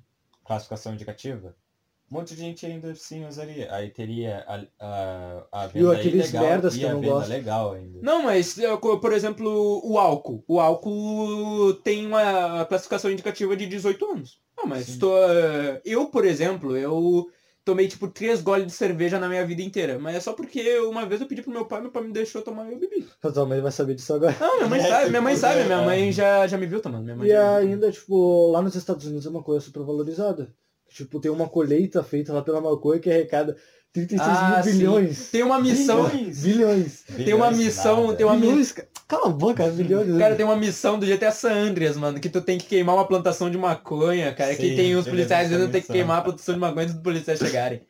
Speaker 3: Classificação indicativa, um monte de gente ainda sim usaria. Aí teria a, a, a venda
Speaker 1: aqueles
Speaker 3: ilegal
Speaker 1: merdas
Speaker 3: e
Speaker 1: que eu
Speaker 3: a
Speaker 1: não
Speaker 3: venda
Speaker 1: gosto.
Speaker 3: legal ainda.
Speaker 2: Não, mas, por exemplo, o álcool. O álcool tem uma classificação indicativa de 18 anos. Ah, mas tô, eh, eu, por exemplo, eu tomei tipo três goles de cerveja na minha vida inteira. Mas é só porque uma vez eu pedi pro meu pai, meu pai me deixou tomar e eu bebi.
Speaker 1: A tua mãe vai saber disso agora.
Speaker 2: Não, minha mãe
Speaker 3: É,
Speaker 2: sabe, minha mãe sabe, minha
Speaker 3: é.
Speaker 2: mãe já, já me viu tomando. Minha mãe
Speaker 1: E ainda, tipo, lá nos Estados Unidos é uma coisa super valorizada. Tipo, tem uma colheita feita lá pela maconha que arrecada 36
Speaker 2: Ah,
Speaker 1: mil
Speaker 2: sim.
Speaker 1: bilhões.
Speaker 2: Tem uma missão.
Speaker 3: Bilhões.
Speaker 1: Bilhões.
Speaker 2: Tem uma missão,
Speaker 3: nada.
Speaker 2: tem uma mi-
Speaker 1: Bilhões, cara. Cala a boca, bilhões.
Speaker 2: Cara, tem uma missão do GTA San Andreas, mano, que tu tem que queimar uma plantação de maconha, cara. que
Speaker 3: Sim,
Speaker 2: tem os
Speaker 3: eu
Speaker 2: policiais dizendo que tem que queimar a
Speaker 3: missão.
Speaker 2: plantação de maconha antes dos policiais chegarem.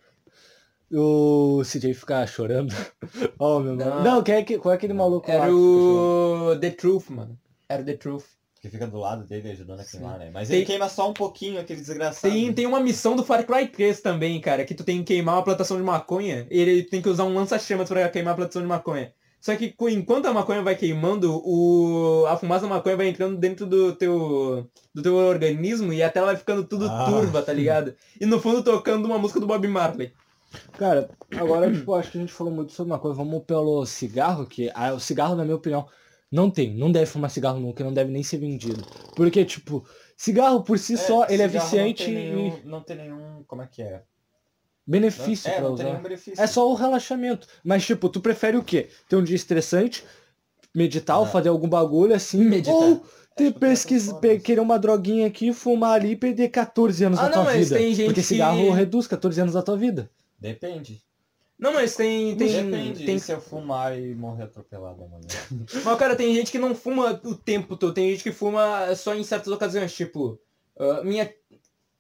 Speaker 1: O CJ ficar chorando. oh, meu
Speaker 2: Não.
Speaker 1: mano. Não, quem é que, qual é aquele maluco lá?
Speaker 2: Era
Speaker 1: que
Speaker 2: o The Truth, mano. Era o The Truth.
Speaker 3: Que fica do lado dele ajudando a
Speaker 2: Sim.
Speaker 3: queimar, né? Mas
Speaker 2: Tem-
Speaker 3: ele queima só um pouquinho, aquele desgraçado.
Speaker 2: Tem, tem uma missão do Far Cry 3 também, cara, que tu tem que queimar uma plantação de maconha e ele tem que usar um lança-chamas pra queimar a plantação de maconha. Só que enquanto a maconha vai queimando, o... a fumaça da maconha vai entrando dentro do teu, do teu organismo e a tela vai ficando tudo
Speaker 3: Ah.
Speaker 2: turva, tá ligado? E no fundo tocando uma música do Bob Marley.
Speaker 1: Cara, agora, tipo, acho que a gente falou muito sobre uma coisa. Vamos pelo cigarro, que ah, o cigarro, na minha opinião, não tem. Não deve fumar cigarro nunca, não deve nem ser vendido. Porque, tipo, cigarro por si só, ele é viciante
Speaker 3: Não tem,
Speaker 1: e
Speaker 3: nenhum, não tem nenhum. Como é que é?
Speaker 1: benefício
Speaker 3: é,
Speaker 1: pra
Speaker 3: não
Speaker 1: usar.
Speaker 3: nenhum benefício.
Speaker 1: É só o relaxamento. Mas, tipo, tu prefere o quê? Ter um dia estressante, meditar ou
Speaker 3: Ah.
Speaker 1: fazer algum bagulho assim,
Speaker 2: Meditar.
Speaker 1: ou ter
Speaker 3: tipo,
Speaker 1: pesquisa, querer uma droguinha aqui, fumar ali e perder 14 anos
Speaker 2: Ah,
Speaker 1: da
Speaker 2: não,
Speaker 1: tua vida. Porque
Speaker 2: que-
Speaker 1: cigarro reduz 14 anos da tua vida.
Speaker 3: Depende.
Speaker 2: Não, mas tem. tem,
Speaker 3: Depende.
Speaker 2: tem
Speaker 3: se eu fumar e morrer atropelado amanhã?
Speaker 2: Mas, cara, tem gente que não fuma o tempo todo. Tem gente que fuma só em certas ocasiões. Tipo, ah, minha.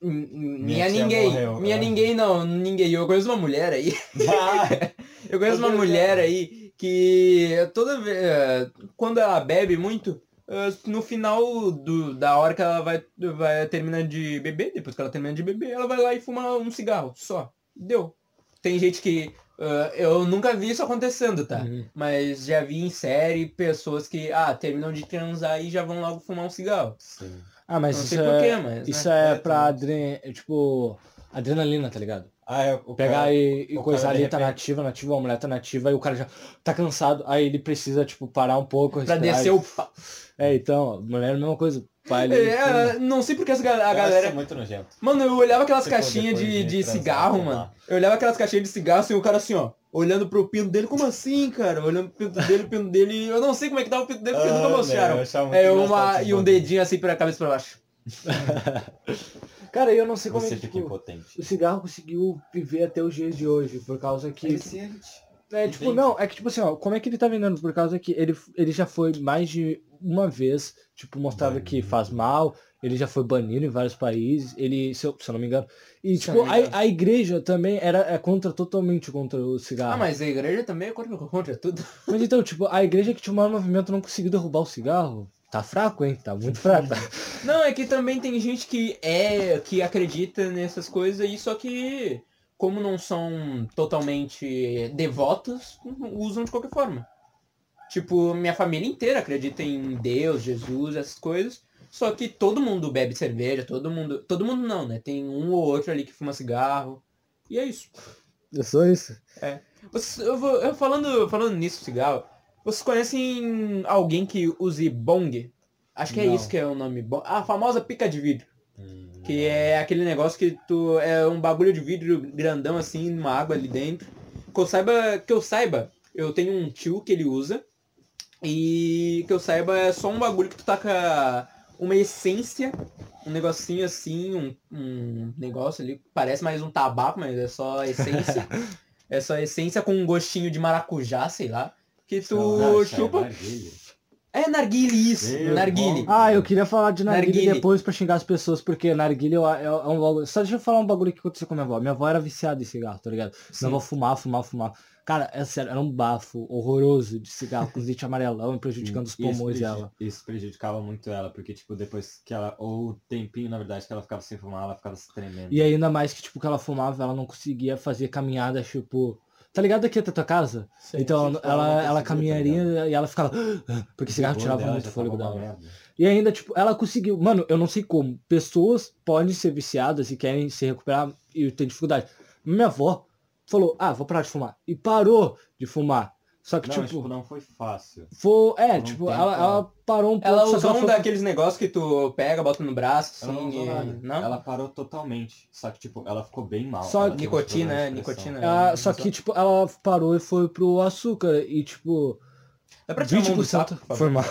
Speaker 2: Minha,
Speaker 3: tia
Speaker 2: ninguém.
Speaker 3: morreu,
Speaker 2: minha
Speaker 3: é.
Speaker 2: ninguém não, ninguém. Eu conheço uma mulher aí. Eu conheço uma mulher aí que toda vez. Quando ela bebe muito, ah, no final do, da hora que ela vai, vai terminar de beber, depois que ela termina de beber, ela vai lá e fuma um cigarro. Só. Deu. Tem gente que. Ah, eu nunca vi isso acontecendo, tá?
Speaker 1: Uhum.
Speaker 2: Mas já vi em série pessoas que, ah, terminam de transar e já vão logo fumar um cigarro.
Speaker 3: Sim.
Speaker 1: Ah, mas
Speaker 2: não
Speaker 1: isso
Speaker 2: sei
Speaker 1: é,
Speaker 2: porquê, mas.
Speaker 1: isso
Speaker 2: né?
Speaker 1: é
Speaker 3: É,
Speaker 1: pra
Speaker 3: também.
Speaker 1: adre... tipo, adrenalina, tá ligado?
Speaker 3: Ah, é, o
Speaker 1: Pegar
Speaker 3: cara-
Speaker 1: e, e
Speaker 3: o
Speaker 1: coisar ali, tá nativa, nativa, a mulher tá nativa, e o cara já tá cansado, aí ele precisa, tipo, parar um pouco,
Speaker 2: Pra
Speaker 1: respirar
Speaker 2: descer
Speaker 1: e-
Speaker 2: o.
Speaker 1: É, então, a mulher é a mesma coisa. Pai, ele
Speaker 2: É, não sei porque a galera.
Speaker 3: muito nojento.
Speaker 2: Mano, eu olhava aquelas caixinhas de,
Speaker 3: de
Speaker 2: de cigarro, mano. Eu olhava aquelas caixinhas de cigarro assim, o cara assim, ó, olhando pro pinto dele, como assim, cara? Olhando pro pinto dele, o pinto dele. Eu não sei como é que tá o pinto dele, porque nunca
Speaker 3: Ah, né,
Speaker 2: mostraram. É uma. E um dedinho assim pra cabeça pra baixo.
Speaker 1: Cara, eu não sei como
Speaker 3: Você
Speaker 1: é que,
Speaker 3: fica
Speaker 1: tipo,
Speaker 3: impotente.
Speaker 1: o cigarro conseguiu viver até os dias de hoje, por causa que... É, tipo,
Speaker 3: Entendi.
Speaker 1: não, é que tipo assim, ó, como é que ele tá vendendo? Por causa que ele, ele já foi mais de uma vez, tipo, mostrava que faz mal, ele já foi banido em vários países, ele, se eu, se eu não me engano. E,
Speaker 2: Se
Speaker 1: tipo,
Speaker 2: eu não me engano.
Speaker 1: a, a igreja também era é contra, totalmente contra o cigarro.
Speaker 2: Ah, mas a igreja também é contra, contra tudo.
Speaker 1: Mas então, tipo, a igreja que tinha o maior movimento não conseguiu derrubar o cigarro. Tá fraco, hein? Tá muito fraco.
Speaker 2: Não, é que também tem gente que é, que acredita nessas coisas aí, só que como não são totalmente devotos, usam de qualquer forma. Tipo, minha família inteira acredita em Deus, Jesus, essas coisas. Só que todo mundo bebe cerveja, todo mundo. Todo mundo não, né? Tem um ou outro ali que fuma cigarro. E é isso.
Speaker 1: É só isso.
Speaker 2: Vocês- eu vou, eu falando, falando nisso, cigarro, vocês conhecem alguém que use bong? Acho que é
Speaker 1: Não.
Speaker 2: isso que é o nome. A famosa pica de vidro.
Speaker 3: Hum,
Speaker 2: Que é aquele negócio que tu. É um bagulho de vidro grandão assim, uma água ali dentro. Que eu saiba. Que eu saiba, eu tenho um tio que ele usa. E que eu saiba é só um bagulho que tu taca uma essência, um negocinho assim, um, um negócio ali, parece mais um tabaco, mas é só essência. é só essência com um gostinho de maracujá, sei lá. Que tu
Speaker 3: Não, isso é
Speaker 2: chupa. É narguile isso,
Speaker 3: Meu
Speaker 2: narguile.
Speaker 3: bom.
Speaker 1: Ah, eu queria falar de
Speaker 2: Narguile.
Speaker 1: depois pra xingar as pessoas, porque narguilha é, é um bagulho... Só deixa eu falar um bagulho que aconteceu com a minha avó. Minha avó era viciada em cigarro, tá ligado?
Speaker 2: Sim.
Speaker 1: Minha avó fumava, fumava, fumava. Cara, é sério, era um bafo horroroso de cigarro, com dentes amarelão, prejudicando os
Speaker 3: E isso
Speaker 1: pulmões dela.
Speaker 3: Isso prejudicava muito ela, porque, tipo, depois que ela. Ou o tempinho, na verdade, que ela ficava sem fumar, ela ficava se tremendo.
Speaker 1: E ainda mais que, tipo, que ela fumava, ela não conseguia fazer caminhada, tipo... Tá ligado aqui da tua casa?
Speaker 2: Sei.
Speaker 1: então
Speaker 3: tipo,
Speaker 1: ela,
Speaker 3: ela tá
Speaker 1: caminharia e ela ficava... Porque cigarro tirava
Speaker 3: dela
Speaker 1: muito fôlego dela.
Speaker 3: merda.
Speaker 1: E ainda, tipo, ela conseguiu. Mano, eu não sei como. Pessoas podem ser viciadas e querem se recuperar e tem dificuldade. Minha avó falou, ah, vou parar de fumar. E parou de fumar. Só que,
Speaker 3: Não,
Speaker 1: tipo,
Speaker 3: tipo, não foi fácil.
Speaker 1: foi. É,
Speaker 3: um
Speaker 1: tipo, ela,
Speaker 3: ela-
Speaker 1: ela parou um pouco.
Speaker 2: Ela
Speaker 1: só que
Speaker 2: usou um
Speaker 1: foi-
Speaker 2: daqueles negócios que tu pega, bota no braço,
Speaker 3: Ela não
Speaker 2: assim, e- não?
Speaker 3: Ela parou totalmente. Só que, tipo, ela ficou bem mal.
Speaker 1: Só
Speaker 3: uns
Speaker 2: Nicotina, é, nicotina.
Speaker 1: ela- só que, tipo, ela parou e foi pro açúcar. E, tipo,
Speaker 2: Dá pra tirar a mão do
Speaker 1: 20%
Speaker 2: saco,
Speaker 1: foi mal.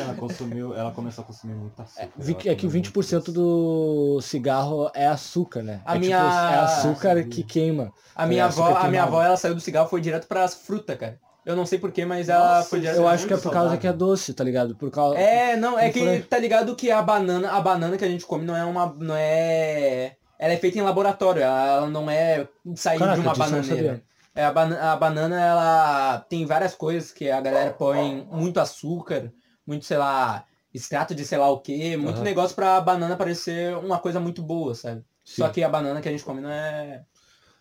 Speaker 3: Ela consumiu, ela começou a consumir muito açúcar.
Speaker 1: Vi-
Speaker 3: ela
Speaker 1: É que
Speaker 3: comeu
Speaker 1: 20%
Speaker 3: muito
Speaker 1: do cigarro é açúcar, né?
Speaker 2: A
Speaker 1: é,
Speaker 2: minha-
Speaker 1: tipo, é açúcar que queima.
Speaker 2: A minha
Speaker 1: É,
Speaker 2: avó, a minha avó, ela saiu do cigarro, foi direto pras frutas, cara. Eu não sei porquê, mas ela
Speaker 3: Nossa.
Speaker 1: Eu acho que é por causa
Speaker 3: saudável.
Speaker 1: que é doce, tá ligado? Por causa.
Speaker 2: É, não, é que tá ligado que a banana, a banana que a gente come não é uma, não é, ela é feita em laboratório, ela não é sair
Speaker 1: Caraca,
Speaker 2: de uma bananeira. É, a, bana- a banana, ela tem várias coisas que a galera põe muito açúcar, muito, sei lá, extrato de sei lá o que, muito
Speaker 1: Aham.
Speaker 2: negócio pra banana parecer uma coisa muito boa, sabe? Só
Speaker 1: Sim.
Speaker 2: que a banana que a gente come não é.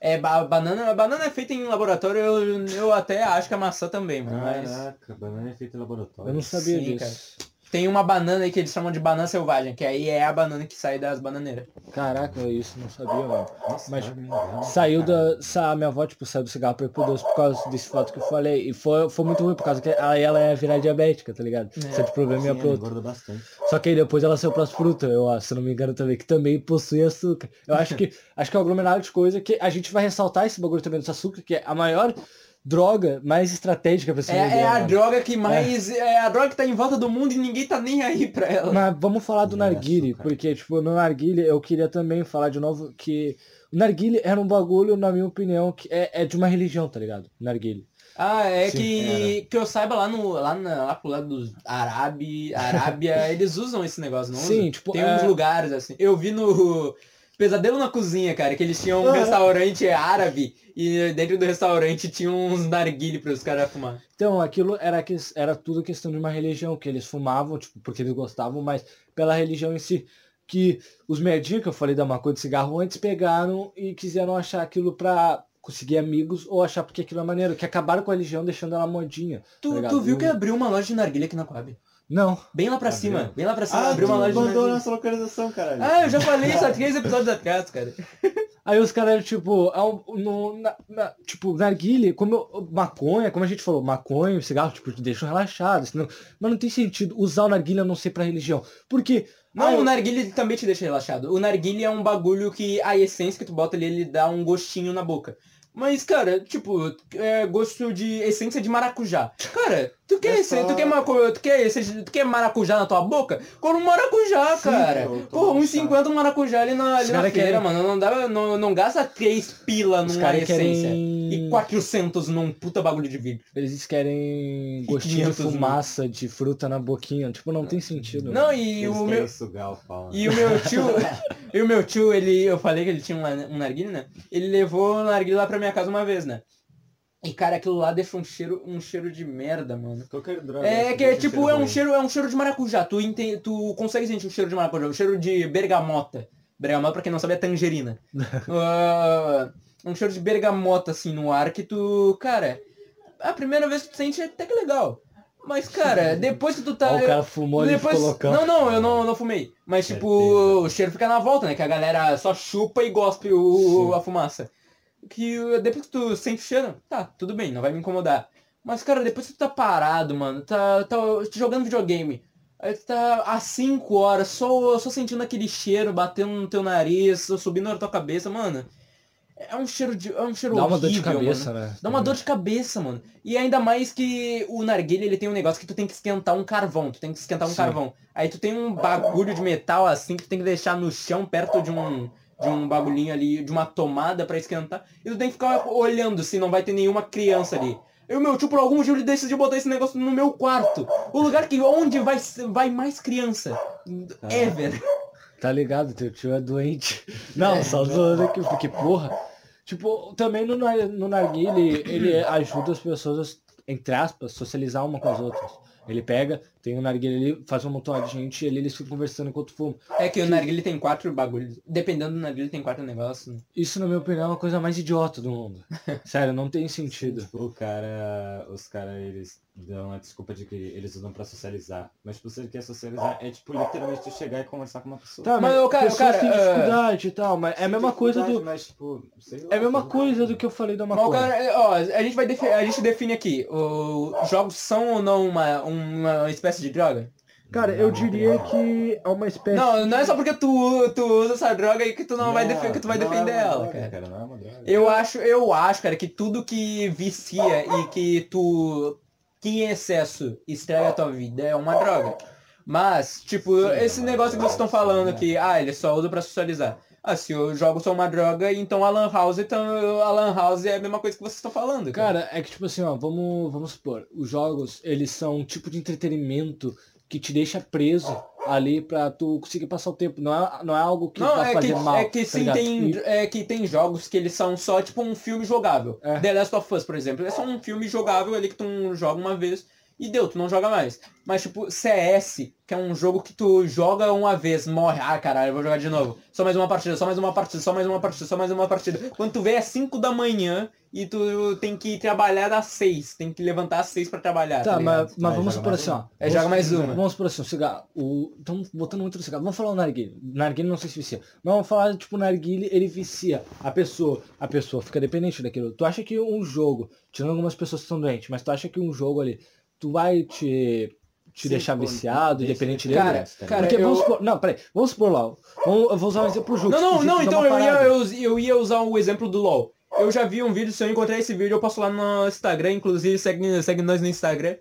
Speaker 2: É, ba- banana, a banana é feita em laboratório, eu, eu até acho que a maçã também, mano. Mas
Speaker 3: Caraca, banana é feita em laboratório.
Speaker 2: é
Speaker 1: Eu não sabia
Speaker 2: Sim,
Speaker 1: disso.
Speaker 2: Tem uma banana aí que eles chamam de banana selvagem, que aí é a banana que sai das bananeiras.
Speaker 1: Caraca, isso não sabia, mano.
Speaker 3: Nossa,
Speaker 1: Mas
Speaker 3: engano,
Speaker 1: Saiu da. Sa, minha avó, tipo, saiu do cigarro pra ir pro doce por causa desse fato que eu falei. E foi, foi muito ruim, por causa que aí ela ia virar diabética, tá ligado?
Speaker 2: É.
Speaker 1: Você de problema ia pro outro. Só que aí depois ela saiu pras frutas, eu acho, se não me engano também, que também possui açúcar. Eu acho que acho que é um aglomerado de coisa que a gente vai ressaltar esse bagulho também do açúcar, que é a maior droga mais estratégica pra se
Speaker 2: É,
Speaker 1: vender,
Speaker 2: é a droga que mais. É. a droga que tá em volta do mundo e ninguém tá nem aí pra ela.
Speaker 1: Mas vamos falar do
Speaker 3: É,
Speaker 1: narguile, porque, tipo, no narguile eu queria também falar de novo que o narguile era um bagulho, na minha opinião, que é, é de uma religião, tá ligado? Narguile.
Speaker 2: Ah, é
Speaker 1: Sim,
Speaker 2: que. Que eu saiba lá no. Lá, na, lá pro lado dos Arábia, Arábia, eles usam esse negócio, não
Speaker 1: Sim,
Speaker 2: usam?
Speaker 1: tipo,
Speaker 2: Tem
Speaker 1: é-
Speaker 2: uns lugares assim. Eu vi no. Pesadelo na cozinha, cara, que eles tinham um
Speaker 1: Ah.
Speaker 2: restaurante árabe e dentro do restaurante tinha uns narguile para os caras fumar.
Speaker 1: Então, aquilo era, que, era tudo questão de uma religião, que eles fumavam, tipo, porque eles gostavam, mas pela religião em si. Que os merdinhos que eu falei da maconha de cigarro antes pegaram e quiseram achar aquilo pra conseguir amigos ou achar porque aquilo é maneiro, que acabaram com a religião deixando ela modinha.
Speaker 2: Tu,
Speaker 1: Tá
Speaker 2: tu viu que abriu uma loja de narguilha aqui na Coab?
Speaker 1: Não.
Speaker 2: Bem lá pra
Speaker 3: Abriu?
Speaker 2: cima, bem lá pra cima,
Speaker 3: Ah,
Speaker 2: abriu uma loja de
Speaker 3: mandou nessa localização, caralho.
Speaker 2: Ah, eu já falei isso há três episódios atrás, cara.
Speaker 1: Aí os caras, tipo, é no, na, na- tipo, narguile, como eu- maconha, como a gente falou, maconha cigarro, tipo, te deixam relaxado, senão, mas não tem sentido usar o narguile a não ser pra religião. Porque,
Speaker 2: Não,
Speaker 1: ah, eu-
Speaker 2: o narguilé também te deixa relaxado. O narguilé é um bagulho que a essência que tu bota ali, ele dá um gostinho na boca. Mas, cara, tipo, é gosto de essência de maracujá. Cara, tu quer,
Speaker 3: É só-
Speaker 2: tu quer, maco- tu quer, essência- tu quer maracujá na tua boca? Come um maracujá,
Speaker 3: Sim,
Speaker 2: cara.
Speaker 3: muito
Speaker 2: 1,50 um maracujá ali na, ali na feira,
Speaker 1: querem-
Speaker 2: mano. Não, dá, não, não gasta 3 pila
Speaker 1: os
Speaker 2: numa essência.
Speaker 1: querem...
Speaker 2: E 400 num puta bagulho de vidro.
Speaker 1: Eles querem gostinho de
Speaker 2: 500 mil.
Speaker 1: fumaça, de fruta na boquinha. Tipo, não tem sentido.
Speaker 2: Não,
Speaker 1: mano.
Speaker 2: e o meu...
Speaker 3: sugar né?
Speaker 2: E o meu tio, e o meu tio, ele, eu falei que ele tinha um, um narguilé, né? Ele levou o narguilé lá pra minha casa uma vez, né? E cara, aquilo lá deixa um cheiro, um cheiro de merda, mano.
Speaker 3: Qualquer droga.
Speaker 2: É
Speaker 3: essa
Speaker 2: que é tipo, é um cheiro, é um cheiro de maracujá. Tu, ente, tu consegue sentir o cheiro de maracujá, o cheiro de bergamota. Bergamota, pra quem não sabe, é tangerina. Ah, um cheiro de bergamota, assim, no ar que tu, cara, a primeira vez que tu sente é até que legal. Mas, cara, depois que tu tá...
Speaker 1: Ó, o cara fumou ali
Speaker 2: Depois...
Speaker 1: colocando.
Speaker 2: Não, não, eu não, não fumei. Mas, tipo,
Speaker 3: Certeza.
Speaker 2: o cheiro fica na volta, né? Que a galera só chupa e gospe o,
Speaker 1: Sim.
Speaker 2: a fumaça. Que depois que tu sente o cheiro, tá, tudo bem, não vai me incomodar. Mas, cara, depois que tu tá parado, mano, tá, tá jogando videogame, aí tu tá há 5 horas só, só sentindo aquele cheiro batendo no teu nariz, subindo na tua cabeça, mano. É um cheiro de. É um cheiro
Speaker 1: Dá uma dor de
Speaker 2: horrível, mano.
Speaker 1: cabeça, né?
Speaker 2: Dá uma dor de cabeça, mano. E ainda mais que o narguilé, ele tem um negócio que tu tem que esquentar um carvão. Tu tem que esquentar um
Speaker 1: Sim.
Speaker 2: carvão. Aí tu tem um bagulho de metal assim que tu tem que deixar no chão perto de um de um bagulhinho ali, de uma tomada pra esquentar. E tu tem que ficar olhando se não vai ter nenhuma criança ali. E o meu tio, por algum motivo, ele decidiu botar esse negócio no meu quarto. O lugar que onde vai, vai mais criança. Ever.
Speaker 1: Tá ligado? Teu tio é doente. Não, só zoando aqui, porque, porra. Tipo, também no, no narguile, ele ajuda as pessoas, entre aspas, socializar uma com as outras. Ele pega, tem um narguile ali, faz uma montoada de gente e ali eles ficam conversando enquanto fumam.
Speaker 2: É que o narguilé tem quatro bagulhos. Dependendo do narguilé tem quatro negócios.
Speaker 1: Isso, na minha opinião, é a coisa mais idiota do mundo. Sério, não tem sentido.
Speaker 3: O cara, os caras, eles dão a desculpa de que eles usam pra socializar. Mas tipo, se você quer socializar, é tipo literalmente tu chegar e conversar com uma pessoa.
Speaker 1: Tá,
Speaker 2: Mas,
Speaker 1: mas,
Speaker 2: ô, cara,
Speaker 1: pessoas
Speaker 2: cara,
Speaker 1: têm
Speaker 2: é-
Speaker 1: dificuldade e tal, mas é a mesma coisa do...
Speaker 3: Mas, tipo, sei lá,
Speaker 1: É a mesma coisa do que eu falei da
Speaker 2: Mas o
Speaker 1: maconha.
Speaker 2: cara, ó, a gente vai defi- a gente define aqui, os jogos são ou não uma, uma espécie de droga?
Speaker 1: Cara, eu diria que é uma espécie...
Speaker 2: Não, não é só porque tu, tu usa essa droga aí que tu não, vai defender que tu vai
Speaker 3: não é
Speaker 2: defender
Speaker 3: uma
Speaker 2: ela,
Speaker 3: droga,
Speaker 2: cara.
Speaker 3: Não é uma droga.
Speaker 2: Eu acho, eu acho, cara, que tudo que vicia e que tu que em excesso estraga a tua vida é uma droga. Mas, tipo,
Speaker 3: Sim,
Speaker 2: esse
Speaker 3: é
Speaker 2: negócio que vocês estão
Speaker 3: sim,
Speaker 2: falando
Speaker 3: né?
Speaker 2: que, ah, ele só usa pra socializar. Ah, se os jogos são uma droga, então a Lan House, então a Lan House é a mesma coisa que vocês estão falando, cara.
Speaker 1: Cara, é que tipo assim, ó, vamos, vamos supor, os jogos, eles são um tipo de entretenimento que te deixa preso ali pra tu conseguir passar o tempo. Não é, não é algo que
Speaker 2: Não, é
Speaker 1: fazer
Speaker 2: que,
Speaker 1: mal.
Speaker 2: é que
Speaker 1: tá
Speaker 2: sim,
Speaker 1: ligado?
Speaker 2: tem, é que tem jogos que eles são só tipo um filme jogável.
Speaker 1: É.
Speaker 2: The Last of Us, por exemplo, é só um filme jogável ali que tu joga uma vez e deu, tu não joga mais. Mas tipo, CS, que é um jogo que tu joga uma vez, morre, ah caralho, eu vou jogar de novo. Só mais uma partida, só mais uma partida, só mais uma partida, só mais uma partida. Quando tu vê é 5 da manhã e tu tem que trabalhar às 6, tem que levantar às 6 pra trabalhar.
Speaker 1: Tá,
Speaker 2: Tá,
Speaker 1: mas, mas vamos supor
Speaker 3: mais
Speaker 1: assim, ó. Vamos-
Speaker 2: joga mais uma.
Speaker 1: Vamos supor assim, o cigarro. O... Estamos botando muito no cigarro. Vamos falar o narguile. Narguile não sei se vicia. Mas vamos falar, tipo, o narguile, ele vicia. A pessoa, a pessoa fica dependente daquilo. Tu acha que um jogo, tirando algumas pessoas que estão doentes, mas tu acha que um jogo ali, tu vai te, te
Speaker 3: Sim,
Speaker 1: deixar
Speaker 3: pô,
Speaker 1: viciado,
Speaker 3: deixa
Speaker 1: dependente
Speaker 3: ele
Speaker 1: dele?
Speaker 2: Cara,
Speaker 3: tá
Speaker 2: cara,
Speaker 1: Porque
Speaker 2: eu-
Speaker 1: vamos supor, não, peraí, vamos supor vamos, eu vou usar um exemplo justo.
Speaker 2: Não, não, não, então eu ia, eu, eu ia usar o exemplo do LoL. Eu já vi um vídeo, se eu encontrar esse vídeo, eu posto lá no Instagram, inclusive segue, segue nós no Instagram.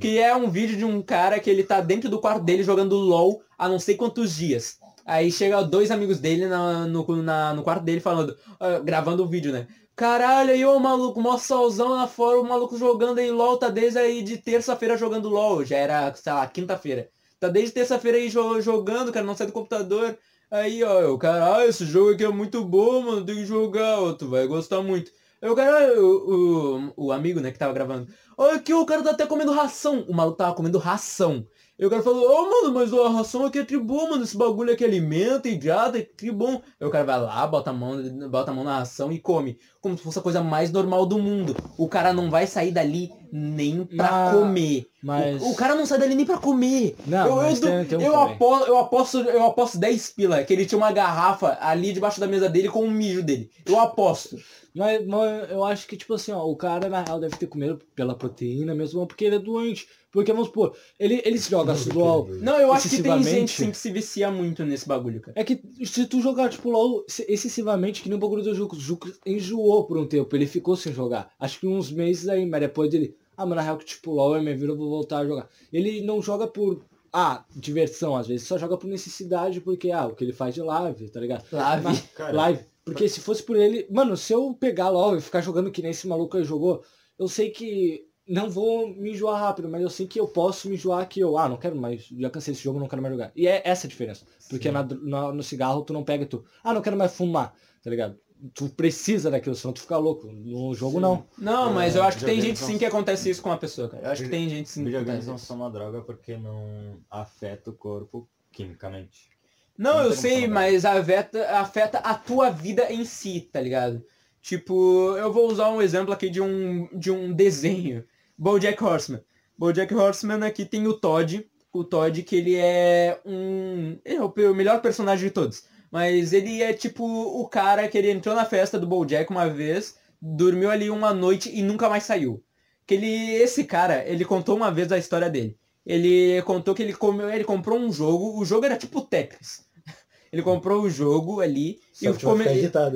Speaker 2: Que é um vídeo de um cara que ele tá dentro do quarto dele jogando LOL há não sei quantos dias. Aí chega dois amigos dele na- no, na- no quarto dele falando, ah, gravando o vídeo, né? Caralho, aí o maluco, mó solzão lá fora, o maluco jogando aí LOL, tá desde aí de terça-feira jogando LOL. Já era, sei lá, quinta-feira. Tá desde terça-feira aí jo- jogando, cara, não sai do computador. Aí, ó, eu, caralho, esse jogo aqui é muito bom, mano, tem que jogar, ó, tu vai gostar muito. O cara, o, o, o amigo, né, que tava gravando, olha aqui, o cara tá até comendo ração. O maluco tava comendo ração. E o cara falou, ô mano, mas a ração aqui é tribom, mano, esse bagulho aqui alimenta, hidrata, é tribom. Aí o cara vai lá, bota a mão, bota a mão na ração e come. Como se fosse a coisa mais normal do mundo. O cara não vai sair dali nem pra
Speaker 1: Mas-
Speaker 2: comer.
Speaker 1: Mas...
Speaker 2: O, o cara não sai dali nem pra comer.
Speaker 1: Não,
Speaker 2: eu, eu,
Speaker 1: tem, tem um
Speaker 2: eu, aposto, eu, aposto, eu aposto 10 pila que ele tinha uma garrafa ali debaixo da mesa dele com o mijo dele. Eu aposto.
Speaker 1: Mas, mas eu acho que, tipo assim, ó, o cara na real deve ter comido pela proteína mesmo, porque ele é doente. Porque, vamos supor, ele, ele se joga LOL.
Speaker 2: Não, eu acho que tem gente sim que se vicia muito nesse bagulho, cara.
Speaker 1: É que se tu jogar, tipo, LOL excessivamente, que nem o bagulho do Juco, o Juco enjoou por um tempo, ele ficou sem jogar. Acho que uns meses aí, mas depois ele, ah, mas na real que tipo, LOL é minha vida, eu vou voltar a jogar. Ele não joga por, ah, diversão às vezes, só joga por necessidade, porque, ah, o que ele faz de live, tá ligado?
Speaker 2: Lave.
Speaker 1: Mas- live. Porque se fosse por ele. Mano, se eu pegar LOL e ficar jogando que nem esse maluco aí jogou, eu sei que não vou me enjoar rápido, mas eu sei que eu posso me enjoar que eu, ah, não quero mais, já cansei desse jogo, não quero mais jogar. E é essa a diferença. Porque na, na- no cigarro tu não pega e tu, ah, não quero mais fumar, tá ligado? Tu precisa daquilo, senão tu fica louco. No jogo
Speaker 3: Sim.
Speaker 1: não.
Speaker 2: Não,
Speaker 3: É,
Speaker 2: mas eu acho que tem gente sim que acontece isso com a pessoa, cara. Eu acho que tem gente sim que
Speaker 3: Videogames não são uma droga porque não afeta o corpo quimicamente.
Speaker 2: Não,
Speaker 3: Não
Speaker 2: eu sei, mas afeta, afeta a tua vida em si, tá ligado? Tipo, eu vou usar um exemplo aqui de um, de um desenho. BoJack Horseman. BoJack Horseman aqui tem o Todd. O Todd que ele é um... Ele é o melhor personagem de todos. Mas ele é tipo o cara que ele entrou na festa do BoJack uma vez, dormiu ali uma noite e nunca mais saiu. Que ele, esse cara, ele contou uma vez a história dele. Ele contou que ele, comeu, ele comprou um jogo, o jogo era tipo Tetris. Ele comprou o jogo ali e ficou,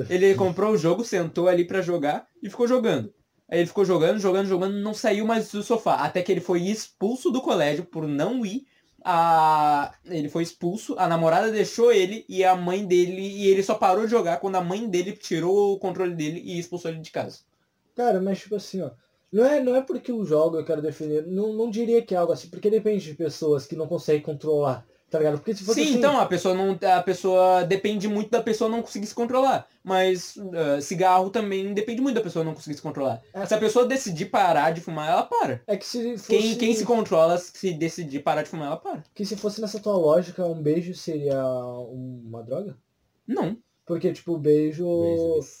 Speaker 2: ele comprou o jogo, sentou ali pra jogar e ficou jogando. Aí ele ficou jogando, jogando, jogando, não saiu mais do sofá. Até que ele foi expulso do colégio por não ir. A... Ele foi expulso, a namorada deixou ele e a mãe dele. E ele só parou de jogar quando a mãe dele tirou o controle dele e expulsou ele de casa.
Speaker 1: Cara, mas tipo assim, ó. Não é, não é porque eu jogo, eu quero defender. Não, não diria que é algo assim, porque depende de pessoas que não conseguem controlar. Tá ligado? Porque se fosse
Speaker 2: Sim,
Speaker 1: assim,
Speaker 2: então a pessoa não. A pessoa depende muito da pessoa não conseguir se controlar. Mas ah, cigarro também depende muito da pessoa não conseguir se controlar.
Speaker 1: É.
Speaker 2: Se a pessoa decidir parar de fumar, ela para.
Speaker 1: É que se fosse,
Speaker 2: Quem, quem se controla, se decidir parar de fumar, ela para.
Speaker 1: que se fosse nessa tua lógica, um beijo seria uma droga?
Speaker 2: Não.
Speaker 1: Porque, tipo, o beijo.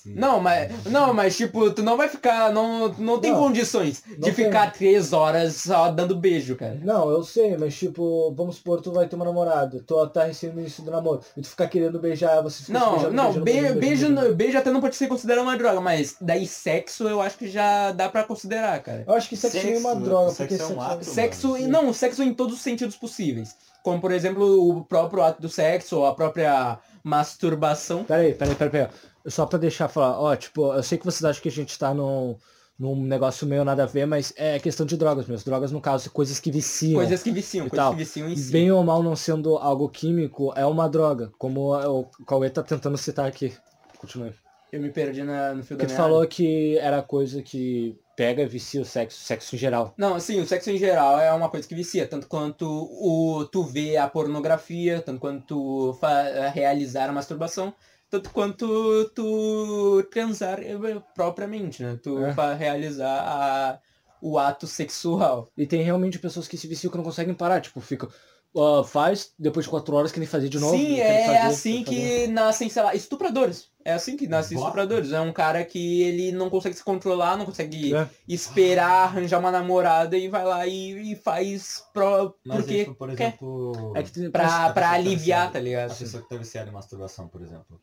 Speaker 2: Não, mas. Não, mas tipo, tu não vai ficar. Não, não tem
Speaker 1: Não.
Speaker 2: condições de
Speaker 1: tem.
Speaker 2: ficar três horas só dando beijo, cara.
Speaker 1: Não, eu sei, mas tipo, vamos supor, tu vai ter uma namorada, tu tá recebendo isso do namoro, e tu ficar querendo beijar, você fica
Speaker 2: Não,
Speaker 1: beijando,
Speaker 2: não,
Speaker 1: beijando,
Speaker 2: be-
Speaker 1: beijando,
Speaker 2: beijo,
Speaker 1: beijando, beijando.
Speaker 2: beijo até não pode ser considerado uma droga, mas daí sexo eu acho que já dá pra considerar, cara.
Speaker 1: Eu acho que sexo, nem é uma
Speaker 3: Sexo-
Speaker 1: droga,
Speaker 3: sexo
Speaker 1: porque
Speaker 3: é um ato,
Speaker 2: Sexo,
Speaker 3: mano.
Speaker 2: não, sexo em todos os sentidos possíveis. Como, por exemplo, o próprio ato do sexo, ou a própria masturbação.
Speaker 1: Peraí, peraí, peraí, peraí. Só pra deixar falar, ó, tipo, eu sei que vocês acham que a gente tá num, num negócio meio nada a ver, mas é questão de drogas mesmo. Drogas, no caso, coisas que viciam.
Speaker 2: Coisas que viciam, coisas
Speaker 1: tal.
Speaker 2: que viciam em si.
Speaker 1: Bem ou mal não sendo algo químico, é uma droga. Como o Cauê tá tentando citar aqui. Continue.
Speaker 2: Eu me perdi na- no fio da
Speaker 1: Porque tu
Speaker 2: meada.
Speaker 1: falou que era coisa que pega e vicia o sexo, sexo em geral.
Speaker 2: Não, sim, o sexo em geral é uma coisa que vicia, tanto quanto o tu vê a pornografia, tanto quanto tu fa- realizar a masturbação, tanto quanto tu transar eh, propriamente, né? Tu
Speaker 1: É.
Speaker 2: realizar a- o ato sexual.
Speaker 1: E tem realmente pessoas que se viciam que não conseguem parar, tipo, fica. Ó, faz, depois de quatro horas querem fazer de novo.
Speaker 2: Sim, é
Speaker 1: fazer,
Speaker 2: assim que nascem, sei lá, estupradores. É assim que nascem estupradores. É um cara que ele não consegue se controlar, não consegue
Speaker 1: É.
Speaker 2: esperar arranjar uma namorada e vai lá e, e faz pro,
Speaker 3: Mas,
Speaker 2: porque
Speaker 3: tipo, por
Speaker 2: quer.
Speaker 3: exemplo...
Speaker 1: É que tem-
Speaker 2: pra, pra aliviar, tá ligado?
Speaker 3: A pessoa que tá viciada em masturbação, por exemplo.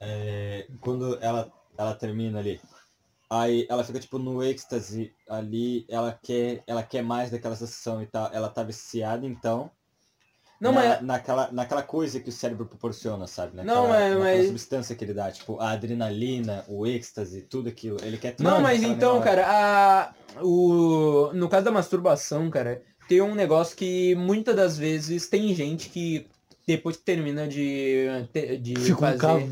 Speaker 3: É, quando ela, ela termina ali, aí ela fica tipo no êxtase ali, ela quer, ela quer mais daquela sensação e tal. Ela tá viciada então.
Speaker 2: Não,
Speaker 3: na-
Speaker 2: mas
Speaker 3: naquela, naquela coisa que o cérebro proporciona, sabe? Naquela,
Speaker 2: Não, mas-
Speaker 3: naquela
Speaker 2: mas-
Speaker 3: substância que ele dá, tipo, a adrenalina, o êxtase, tudo aquilo. Ele quer
Speaker 2: Não, mas então, cara, a, o, no caso da masturbação, cara, tem um negócio que muitas das vezes tem gente que depois que termina de, de
Speaker 1: Fica um
Speaker 2: fazer.
Speaker 1: cavalo.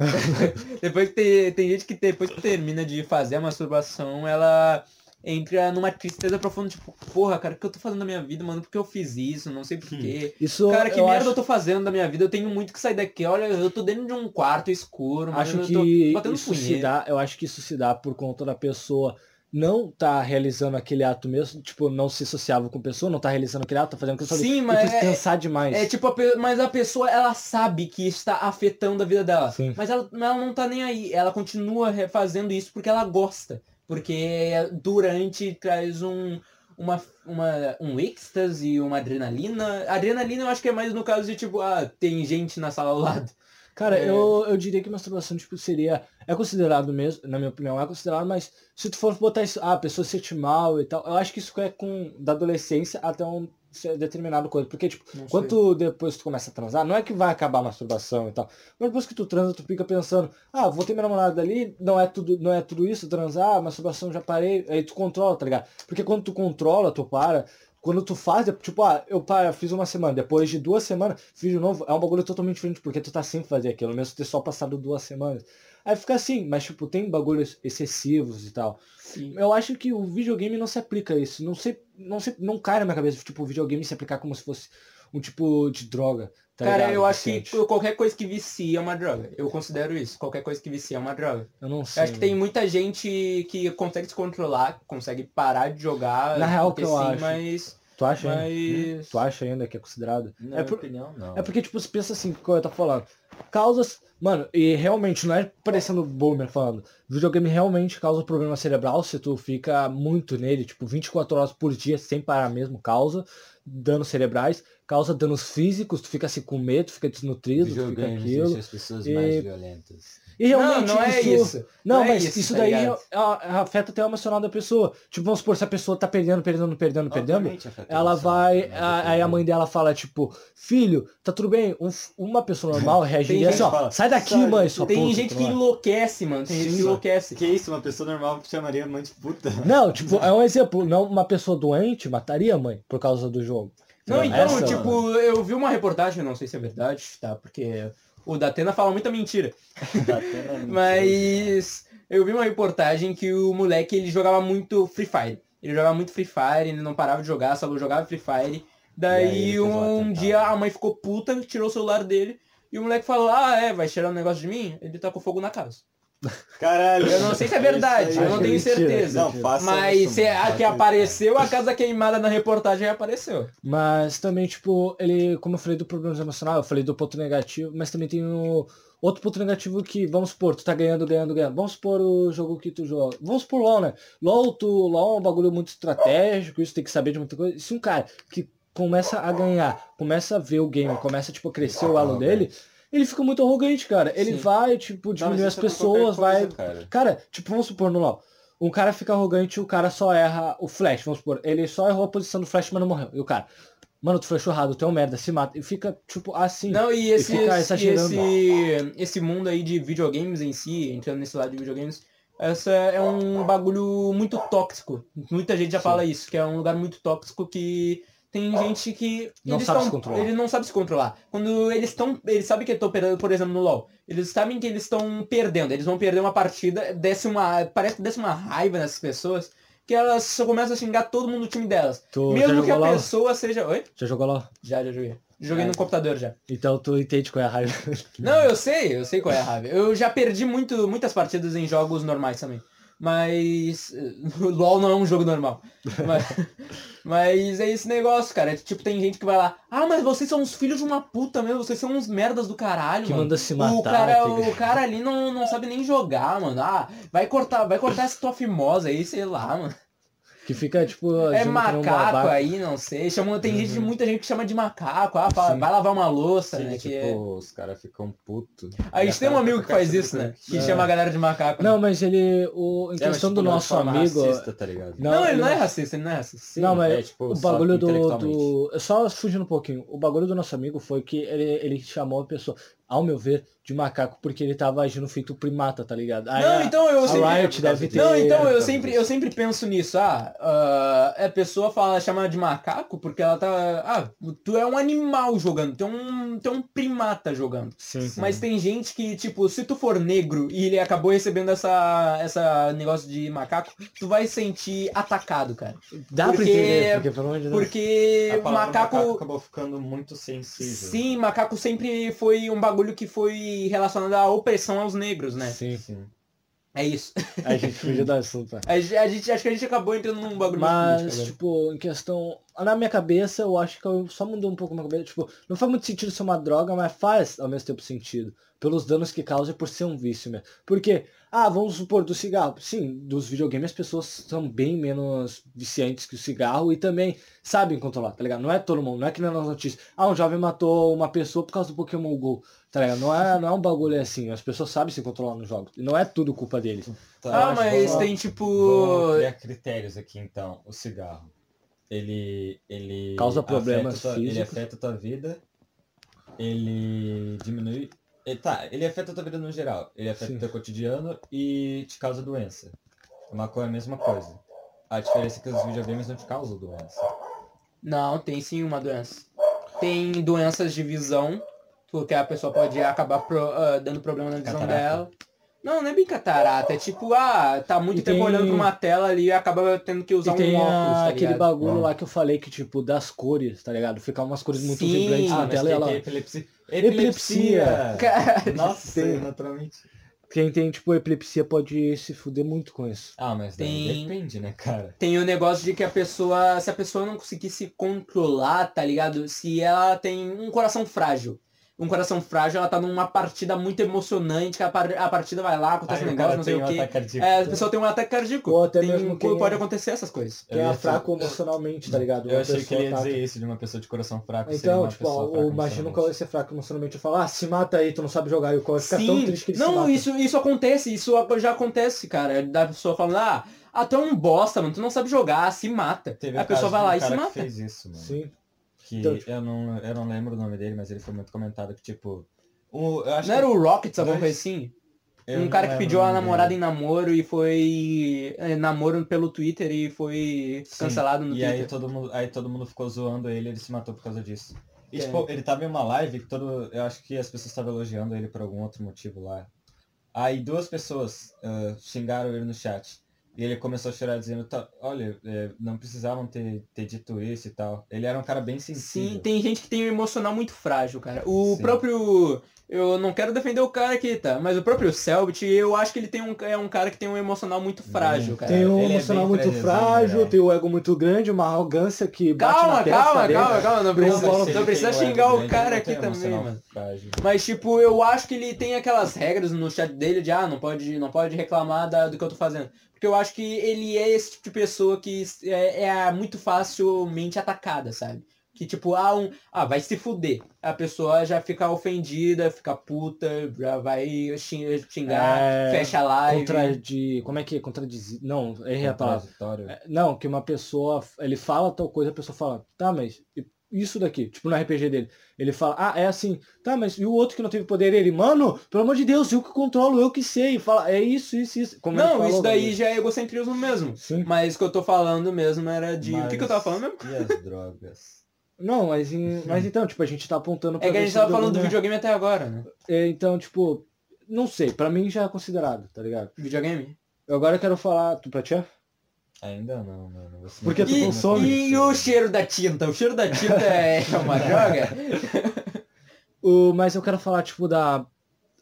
Speaker 2: depois que te- tem gente que depois que termina de fazer a masturbação, ela entra numa tristeza profunda, tipo, porra, cara, o que eu tô fazendo na minha vida, mano? Por que eu fiz isso? Não sei porquê.
Speaker 1: Isso
Speaker 2: Cara, que
Speaker 1: eu
Speaker 2: merda
Speaker 1: acho,
Speaker 2: eu tô fazendo da minha vida? Eu tenho muito que sair daqui. Olha, eu tô dentro de um quarto escuro, mano.
Speaker 1: acho
Speaker 2: eu
Speaker 1: que
Speaker 2: tô batendo
Speaker 1: isso se dá, eu acho que isso se dá por conta da pessoa não tá realizando aquele ato mesmo, tipo, não se sociava com a pessoa, não tá realizando aquele ato, tá fazendo aquilo
Speaker 2: Sim, mas é-
Speaker 1: pensar demais.
Speaker 2: É tipo, a mas a pessoa, ela sabe que está afetando a vida dela.
Speaker 1: Sim.
Speaker 2: Mas ela, ela não tá nem aí. Ela continua fazendo isso porque ela gosta. Porque durante traz um, uma, uma, um êxtase, uma adrenalina. Adrenalina eu acho que é mais no caso de tipo, ah, tem gente na sala ao lado.
Speaker 1: Cara,
Speaker 2: É.
Speaker 1: eu, eu diria que masturbação, tipo, seria. É considerado mesmo, na minha opinião, é considerado, mas se tu for botar isso, ah, a pessoa se sente mal e tal, eu acho que isso é com da adolescência até um ce- determinado coisa. Porque, tipo, quando depois tu começa a transar, não é que vai acabar a masturbação e tal. Mas depois que tu transa, tu fica pensando, ah, vou ter minha namorada ali, não é tudo, não é tudo isso, transar, masturbação já parei, aí tu controla, tá ligado? Porque quando tu controla, tu para. Quando tu faz, tipo, ah, eu pá, fiz uma semana, depois de duas semanas, fiz de novo, é um bagulho totalmente diferente, porque tu tá sempre fazer aquilo, mesmo ter só passado duas semanas. Aí fica assim, mas tipo, tem bagulhos excessivos e tal.
Speaker 2: Sim.
Speaker 1: Eu acho que o videogame não se aplica a isso. Não sei, não sei, não cai na minha cabeça, tipo, o videogame se aplicar como se fosse um tipo de droga. tá
Speaker 2: Cara,
Speaker 1: ligado?
Speaker 2: eu acho que qualquer coisa que vicia é uma droga. Eu considero isso. Qualquer coisa que vicia é uma droga.
Speaker 1: Eu não sei.
Speaker 2: Eu acho que tem muita gente que consegue se controlar, consegue parar de jogar.
Speaker 1: Na real, que eu
Speaker 2: sim,
Speaker 1: acho.
Speaker 2: Mas.
Speaker 1: Tu acha ainda?
Speaker 2: mas...
Speaker 1: Tu acha ainda que é considerado?
Speaker 3: Na
Speaker 1: é por-
Speaker 3: opinião, não.
Speaker 1: É porque, tipo, você pensa assim, como eu tô falando. Causas. Mano, e realmente, não é parecendo boomer falando. Videogame realmente causa problema cerebral se tu fica muito nele, tipo, 24 horas por dia sem parar mesmo, causa danos cerebrais, causa danos físicos, tu fica assim com medo, tu fica desnutrido, tu fica aquilo.
Speaker 3: as pessoas
Speaker 1: E-
Speaker 3: mais violentas.
Speaker 1: E realmente
Speaker 2: não, não é isso.
Speaker 1: Não,
Speaker 2: Não é
Speaker 1: mas
Speaker 2: isso,
Speaker 1: isso,
Speaker 2: tá
Speaker 1: daí a- afeta até o emocional da pessoa. Tipo, vamos supor, se a pessoa tá perdendo, perdendo, perdendo, perdendo, ela vai.
Speaker 3: mas
Speaker 1: a- Aí a mãe dela fala, tipo, filho, tá tudo bem? Um uma pessoa normal reagiria assim, ó,
Speaker 3: fala,
Speaker 1: sai daqui,
Speaker 3: "Sai,
Speaker 1: mãe, sua
Speaker 2: Tem
Speaker 1: puta",
Speaker 2: gente
Speaker 1: tá
Speaker 2: que enlouquece, mano. Tem gente que enlouquece.
Speaker 3: Que isso, uma pessoa normal chamaria a mãe de puta.
Speaker 1: Não, tipo, é um exemplo. Não, uma pessoa doente mataria a mãe por causa do jogo.
Speaker 2: Não,
Speaker 1: Essa,
Speaker 2: então,
Speaker 1: mano.
Speaker 2: tipo, eu vi uma reportagem, não sei se é verdade, tá? Porque O Datena fala muita mentira.
Speaker 3: Mentira.
Speaker 2: Mas eu vi uma reportagem que o moleque ele jogava muito Free Fire. Ele jogava muito Free Fire, ele não parava de jogar, só jogava Free Fire.
Speaker 3: Aí
Speaker 2: Daí
Speaker 3: um
Speaker 2: dia a mãe ficou puta, tirou o celular dele. E o moleque falou, ah é, vai tirar um negócio de mim? Ele tá com fogo na casa.
Speaker 3: Caralho.
Speaker 2: Eu não sei se é verdade, eu não tenho
Speaker 1: Mentira,
Speaker 2: certeza.
Speaker 3: Não, faça
Speaker 2: Mas
Speaker 3: isso,
Speaker 2: se a que apareceu, a casa queimada na reportagem apareceu.
Speaker 1: Mas também, tipo, ele, como eu falei do problema emocional, eu falei do ponto negativo, mas também tem o outro ponto negativo que, vamos supor, tu tá ganhando, ganhando, ganhando. Vamos supor o jogo que tu joga. Vamos supor LOL, né? LOL, tu, LOL é um bagulho muito estratégico, isso tem que saber de muita coisa. Se um cara que começa a ganhar, começa a ver o game, começa, tipo, a crescer o elo dele, ele fica muito arrogante, cara. Ele
Speaker 2: Sim.
Speaker 1: vai, tipo, diminuir as
Speaker 3: é
Speaker 1: pessoas, vai...
Speaker 3: coisa, cara.
Speaker 1: Cara, tipo, vamos supor no LoL. Um cara fica arrogante, o cara só erra o flash, vamos supor. Ele só errou a posição do flash, mas não morreu. E o cara, mano, tu flashou errado, tu é um merda, se mata. E fica, tipo, assim.
Speaker 2: Não, e esse,
Speaker 1: fica
Speaker 2: esse, esse, esse mundo aí de videogames em si, entrando nesse lado de videogames, essa é um bagulho muito tóxico. Muita gente já
Speaker 1: Sim.
Speaker 2: fala isso, que é um lugar muito tóxico que tem gente que
Speaker 1: Não
Speaker 2: eles
Speaker 1: sabe
Speaker 2: tão-
Speaker 1: se controlar.
Speaker 2: Ele não sabe se controlar. Quando eles estão, eles sabem que estão perdendo, por exemplo, no LoL. Eles sabem que eles estão perdendo, eles vão perder uma partida, desce uma, parece que desce uma raiva nessas pessoas, que elas só começam a xingar todo mundo do time delas.
Speaker 1: Tu
Speaker 2: Mesmo que a
Speaker 1: LoL?
Speaker 2: pessoa seja, oi?
Speaker 1: Já jogou LoL?
Speaker 2: Já, já joguei. Joguei
Speaker 3: É.
Speaker 2: no computador já.
Speaker 1: Então tu entende qual é a raiva.
Speaker 2: Não, eu sei, eu sei qual é a raiva. Eu já perdi muito, muitas partidas em jogos normais também. Mas. eh, O LOL não é um jogo normal. Mas, mas é esse negócio, cara. É, tipo, tem gente que vai lá. Ah, mas vocês são uns filhos de uma puta mesmo, vocês são uns merdas do caralho,
Speaker 1: Que
Speaker 2: mano.
Speaker 1: manda se
Speaker 2: O
Speaker 1: matar.
Speaker 2: cara,
Speaker 1: tá
Speaker 2: o
Speaker 1: ligado?
Speaker 2: cara ali não, não sabe nem jogar, mano. Ah, vai cortar, vai cortar essa tua fimosa aí, sei lá, mano.
Speaker 1: Que fica, tipo,
Speaker 2: É macaco aí, não sei. Chama, tem gente,
Speaker 1: Uhum.
Speaker 2: muita gente que chama de macaco. Ah, fala, vai lavar uma louça,
Speaker 3: Sim,
Speaker 2: né?
Speaker 3: tipo,
Speaker 2: que é-
Speaker 3: os caras ficam putos.
Speaker 2: A gente tem um amigo que faz isso, né? Que
Speaker 1: É.
Speaker 2: chama a galera de macaco. né?
Speaker 1: Não, mas ele. O, em questão do nosso amigo.
Speaker 3: Racista, tá ligado?
Speaker 2: Não, ele não é racista, ele não é racista.
Speaker 3: Sim,
Speaker 1: não, mas
Speaker 3: é, tipo,
Speaker 1: o bagulho do, do. Só fugindo um pouquinho. O bagulho do nosso amigo foi que ele, ele chamou a pessoa, ao meu ver, de macaco porque ele tava agindo feito primata, tá ligado? Aí
Speaker 2: Não,
Speaker 1: a-
Speaker 2: então eu
Speaker 1: a
Speaker 2: sempre.
Speaker 1: Riot deve ter.
Speaker 2: Não, então eu
Speaker 3: Por
Speaker 2: sempre, eu sempre penso nisso. Ah, ah, a pessoa fala, chama de macaco porque ela tá. Ah, tu é um animal jogando, tu é um, tu é um primata jogando.
Speaker 1: Sim, sim.
Speaker 2: Mas tem gente que, tipo, se tu for negro e ele acabou recebendo essa, essa negócio de macaco, tu vai se sentir atacado, cara.
Speaker 1: Dá pra
Speaker 2: porque-
Speaker 1: entender, porque pelo amor de Deus.
Speaker 2: Porque macaco.
Speaker 3: macaco acabou ficando muito sensível.
Speaker 2: Sim, macaco sempre foi um bagulho que foi relacionado à opressão aos negros, né?
Speaker 1: Sim.
Speaker 3: Sim.
Speaker 2: É isso.
Speaker 1: A gente fugiu do assunto.
Speaker 2: A gente, a gente- acho que a gente acabou entrando num bagulho
Speaker 1: Mas,
Speaker 2: político
Speaker 1: tipo, em questão. Na minha cabeça, eu acho que eu só mudou um pouco a minha cabeça. Tipo, não faz muito sentido ser uma droga, mas faz ao mesmo tempo sentido. Pelos danos que causa e por ser um vício mesmo. Porque, ah, vamos supor, do cigarro. Sim, dos videogames as pessoas são bem menos viciantes que o cigarro e também sabem controlar, tá ligado? Não é todo mundo, não é que nem nas notícias. Ah, um jovem matou uma pessoa por causa do Pokémon GO. Tá ligado? Não é, não é um bagulho assim. As pessoas sabem se controlar nos jogos. E não é tudo culpa deles.
Speaker 3: Tá,
Speaker 2: Ah, mas
Speaker 3: vamos-
Speaker 2: tem tipo.
Speaker 3: Criar critérios aqui então. O cigarro. Ele. ele
Speaker 1: Causa problemas
Speaker 3: afeta tua- Ele afeta a tua vida. Ele diminui. Ele, tá, ele afeta a tua vida no geral. Ele afeta
Speaker 1: Sim.
Speaker 3: o teu cotidiano e te causa doença. A maconha é a mesma coisa. A diferença é que os videogames não te causam doença.
Speaker 2: Não, tem sim uma doença. Tem doenças de visão, porque a pessoa pode acabar pro- ah, dando problema na visão
Speaker 3: Catarata.
Speaker 2: dela. Não, não é bem catarata, é tipo, ah, tá muito
Speaker 1: E
Speaker 2: tempo
Speaker 1: tem-
Speaker 2: olhando pra uma tela ali e acaba tendo que usar
Speaker 1: E tem
Speaker 2: um óculos,
Speaker 1: a-
Speaker 2: tá
Speaker 1: aquele
Speaker 2: ligado?
Speaker 1: bagulho lá que eu falei que, tipo, das cores, tá ligado? Ficar umas cores muito
Speaker 2: Sim.
Speaker 1: vibrantes
Speaker 2: Ah,
Speaker 1: na
Speaker 3: mas
Speaker 1: tela e
Speaker 3: tem,
Speaker 1: ela.
Speaker 3: tem epilepsia.
Speaker 1: Epilepsia.
Speaker 2: Cara,
Speaker 3: Nossa,
Speaker 1: Tem.
Speaker 3: naturalmente.
Speaker 1: Quem tem, tipo, epilepsia pode se fuder muito com isso.
Speaker 3: Ah, mas daí
Speaker 2: Tem-
Speaker 3: depende, né, cara?
Speaker 2: Tem o negócio de que a pessoa, se a pessoa não conseguir se controlar, tá ligado? Se ela tem um coração frágil. Um coração frágil, ela tá numa partida muito emocionante, que a, par- a partida vai lá, acontece
Speaker 3: Aí
Speaker 2: um
Speaker 3: o
Speaker 2: negócio, não sei
Speaker 3: tem
Speaker 2: o
Speaker 3: um
Speaker 2: quê.
Speaker 3: ataque cardíaco.
Speaker 2: É, a pessoa tem um ataque cardíaco.
Speaker 1: Ou até
Speaker 2: Tem-
Speaker 1: mesmo quem-
Speaker 2: Pode acontecer essas coisas.
Speaker 3: Eu
Speaker 1: Quem é fraco emocionalmente, tá ligado?
Speaker 3: Eu
Speaker 1: Uma
Speaker 3: achei que ele ia
Speaker 1: tá-
Speaker 3: dizer isso de uma pessoa de coração fraco. seria
Speaker 1: Então,
Speaker 3: uma
Speaker 1: tipo, ó, eu que
Speaker 3: emocionalmente.
Speaker 1: vai ser fraco emocionalmente. Eu falo, ah, se mata aí, tu não sabe jogar. E o cara fica tão
Speaker 2: Sim,
Speaker 1: triste que ele se
Speaker 2: não,
Speaker 1: mata.
Speaker 2: isso, isso acontece, isso já acontece, cara. Da pessoa falando, ah, ah, tu é um bosta, mano, tu não sabe jogar, se mata.
Speaker 3: Teve
Speaker 2: a pessoa vai
Speaker 3: um
Speaker 2: lá e se
Speaker 3: que
Speaker 2: mata.
Speaker 3: fez isso, mano.
Speaker 1: Sim.
Speaker 3: Que
Speaker 1: Então, tipo-
Speaker 3: eu, não, eu não lembro o nome dele, mas ele foi muito comentado que, tipo... O,
Speaker 2: Não
Speaker 3: que-
Speaker 2: era o Rockets, alguma coisa assim?
Speaker 3: eu
Speaker 2: um cara que pediu a namorada
Speaker 3: dele.
Speaker 2: em namoro e foi é, namoro pelo Twitter e foi
Speaker 3: Sim,
Speaker 2: cancelado no
Speaker 3: E
Speaker 2: Twitter.
Speaker 3: aí todo, mundo, aí todo mundo ficou zoando ele e ele se matou por causa disso. E
Speaker 2: É.
Speaker 3: tipo, ele tava em uma live que todo. Eu acho que as pessoas estavam elogiando ele por algum outro motivo lá. Aí duas pessoas ah, xingaram ele no chat. E ele começou a chorar dizendo, "Tá, olha, é, não precisavam ter, ter dito isso e tal. Ele era um cara bem sensível.
Speaker 2: Sim, tem gente que tem um emocional muito frágil, cara. O
Speaker 3: Sim.
Speaker 2: próprio. Eu não quero defender o cara aqui, tá? Mas o próprio Selbit, eu acho que ele tem um, é um cara que tem um emocional muito frágil, cara.
Speaker 1: Tem um
Speaker 3: ele é
Speaker 1: emocional
Speaker 3: bem
Speaker 1: muito frágil, tem o ego muito grande, uma arrogância que bate
Speaker 2: Calma,
Speaker 1: na testa
Speaker 2: calma,
Speaker 1: dele.
Speaker 2: calma, calma. Não precisa,
Speaker 1: falo-
Speaker 2: não precisa xingar o cara aqui também, mano. Mas, tipo, eu acho que ele tem aquelas regras no chat dele de, ah, não pode, não pode reclamar da- do que eu tô fazendo. Porque eu acho que ele é esse tipo de pessoa que é, é muito facilmente atacada, sabe? Que, tipo, ah, um, ah, vai se fuder. A pessoa já fica ofendida, fica puta, já vai xing- xingar,
Speaker 1: É,
Speaker 2: fecha a live.
Speaker 1: Contra de. Como é que é? Contradizer. Não, errei a palavra. É, Não, que uma pessoa. Ele fala tal coisa, a pessoa fala, tá, mas isso daqui, tipo no RPG dele. Ele fala, ah, é assim, tá, mas e o outro que não teve poder? Ele, mano, pelo amor de Deus, eu que controlo, eu que sei. Fala, é isso, isso, isso. Como
Speaker 2: Não, isso daí já é egocentrismo mesmo.
Speaker 1: Sim.
Speaker 2: Mas o que eu tô falando mesmo era de. O que, que eu tava falando mesmo?
Speaker 3: E as drogas?
Speaker 1: Não, mas, em- mas então, tipo, a gente tá apontando pra
Speaker 2: É que a gente tava falando do
Speaker 1: videogame
Speaker 2: até agora, né?
Speaker 1: é- é, Então, tipo, não sei, pra mim já é considerado, tá ligado?
Speaker 2: Videogame?
Speaker 1: Eu agora quero falar. Tu pra ti? É?
Speaker 3: Ainda não, mano. Você
Speaker 1: Porque
Speaker 3: não
Speaker 1: tu consome?
Speaker 2: E, e o cheiro da tinta? O cheiro da tinta é uma droga?
Speaker 1: O, mas eu quero falar, tipo, da.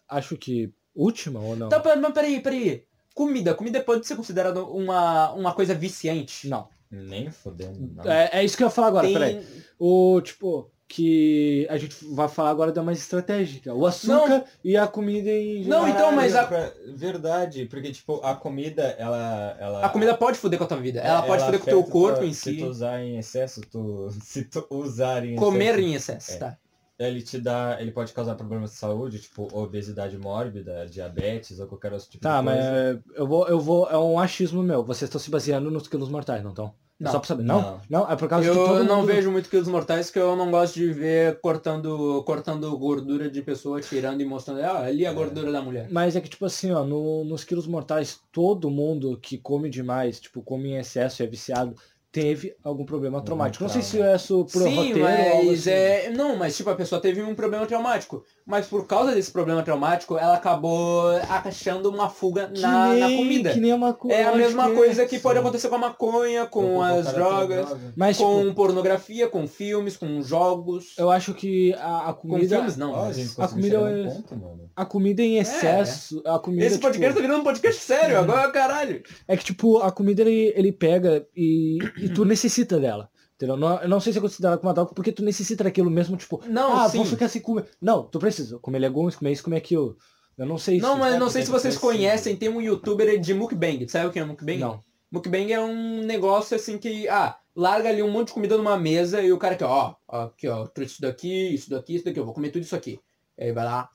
Speaker 1: Acho que. Última ou não?
Speaker 2: Tá, pera- mas peraí, peraí. Comida. Comida pode ser considerada uma, uma coisa viciante?
Speaker 1: Não.
Speaker 3: Nem fodendo. não.
Speaker 1: É, é isso que eu ia falar agora,
Speaker 2: Tem-
Speaker 1: peraí. O, tipo, que a gente vai falar agora da mais estratégica. O açúcar e a comida em
Speaker 2: Não,
Speaker 1: geral.
Speaker 2: então, mas a-
Speaker 3: Verdade, porque tipo, a comida, ela. ela
Speaker 2: A comida pode foder com a tua vida. Ela, pode foder com o teu corpo
Speaker 3: tua-
Speaker 2: em
Speaker 3: Se
Speaker 2: si.
Speaker 3: tu usar em excesso, tu. Se tu usar em
Speaker 2: Comer
Speaker 3: excesso,
Speaker 2: em excesso,
Speaker 3: É.
Speaker 2: tá?
Speaker 3: ele te dá. Ele pode causar problemas de saúde, tipo obesidade mórbida, diabetes ou qualquer outro tipo
Speaker 1: Tá,
Speaker 3: de
Speaker 1: mas
Speaker 3: coisa.
Speaker 1: é, eu vou, eu vou. É um achismo meu. Vocês estão se baseando nos quilos mortais, não estão?
Speaker 2: Não.
Speaker 1: Só pra saber. Não?
Speaker 3: Não.
Speaker 1: Não, é por causa que
Speaker 2: Eu
Speaker 1: todo
Speaker 2: não
Speaker 1: mundo...
Speaker 2: vejo muito quilos mortais que eu não gosto de ver cortando, cortando gordura de pessoa, tirando e mostrando. Ah, ali a gordura da mulher.
Speaker 1: Mas é que, tipo assim, ó, no- nos quilos mortais, todo mundo que come demais, tipo, come em excesso e é viciado, teve algum problema traumático. Não sei se é isso por
Speaker 2: Sim,
Speaker 1: roteiro
Speaker 2: mas
Speaker 1: assim.
Speaker 2: é. Não, mas tipo, a pessoa teve um problema traumático. Mas por causa desse problema traumático, ela acabou achando uma fuga
Speaker 1: Que
Speaker 2: na, na
Speaker 1: nem-
Speaker 2: comida.
Speaker 1: Que nem a maconha.
Speaker 2: É a mesma
Speaker 1: que
Speaker 2: coisa que pode acontecer com a maconha, com as drogas,
Speaker 3: droga.
Speaker 1: Mas,
Speaker 2: com
Speaker 1: tipo,
Speaker 2: pornografia, com filmes, com jogos.
Speaker 1: eu acho que a, a
Speaker 2: Com
Speaker 1: comida...
Speaker 2: filmes não.
Speaker 3: A gente
Speaker 1: comida é-
Speaker 3: ponto.
Speaker 1: A comida em excesso, a comida,
Speaker 2: Esse podcast
Speaker 1: tipo,
Speaker 2: tá virando um podcast sério, agora caralho.
Speaker 1: é que, tipo, a comida ele, ele pega e, e tu necessita dela. Entendeu? Não, eu não sei se é considerado como uma droga, porque tu necessita daquilo mesmo, tipo,
Speaker 2: Não,
Speaker 1: ah,
Speaker 2: sim.
Speaker 1: vou ficar sem comer. Não, tu precisa comer legumes, comer isso, comer aquilo. Eu não sei
Speaker 2: Não,
Speaker 1: se...
Speaker 2: mas
Speaker 3: é,
Speaker 2: não sei se vocês conhecem, tem um youtuber de mukbang. Sabe o que é mukbang?
Speaker 1: Não.
Speaker 2: Mukbang é um negócio assim que, ah, larga ali um monte de comida numa mesa e o cara aqui, ó, ó, aqui, ó, trouxe isso daqui, isso daqui, isso daqui, eu vou comer tudo isso aqui. Aí vai lá.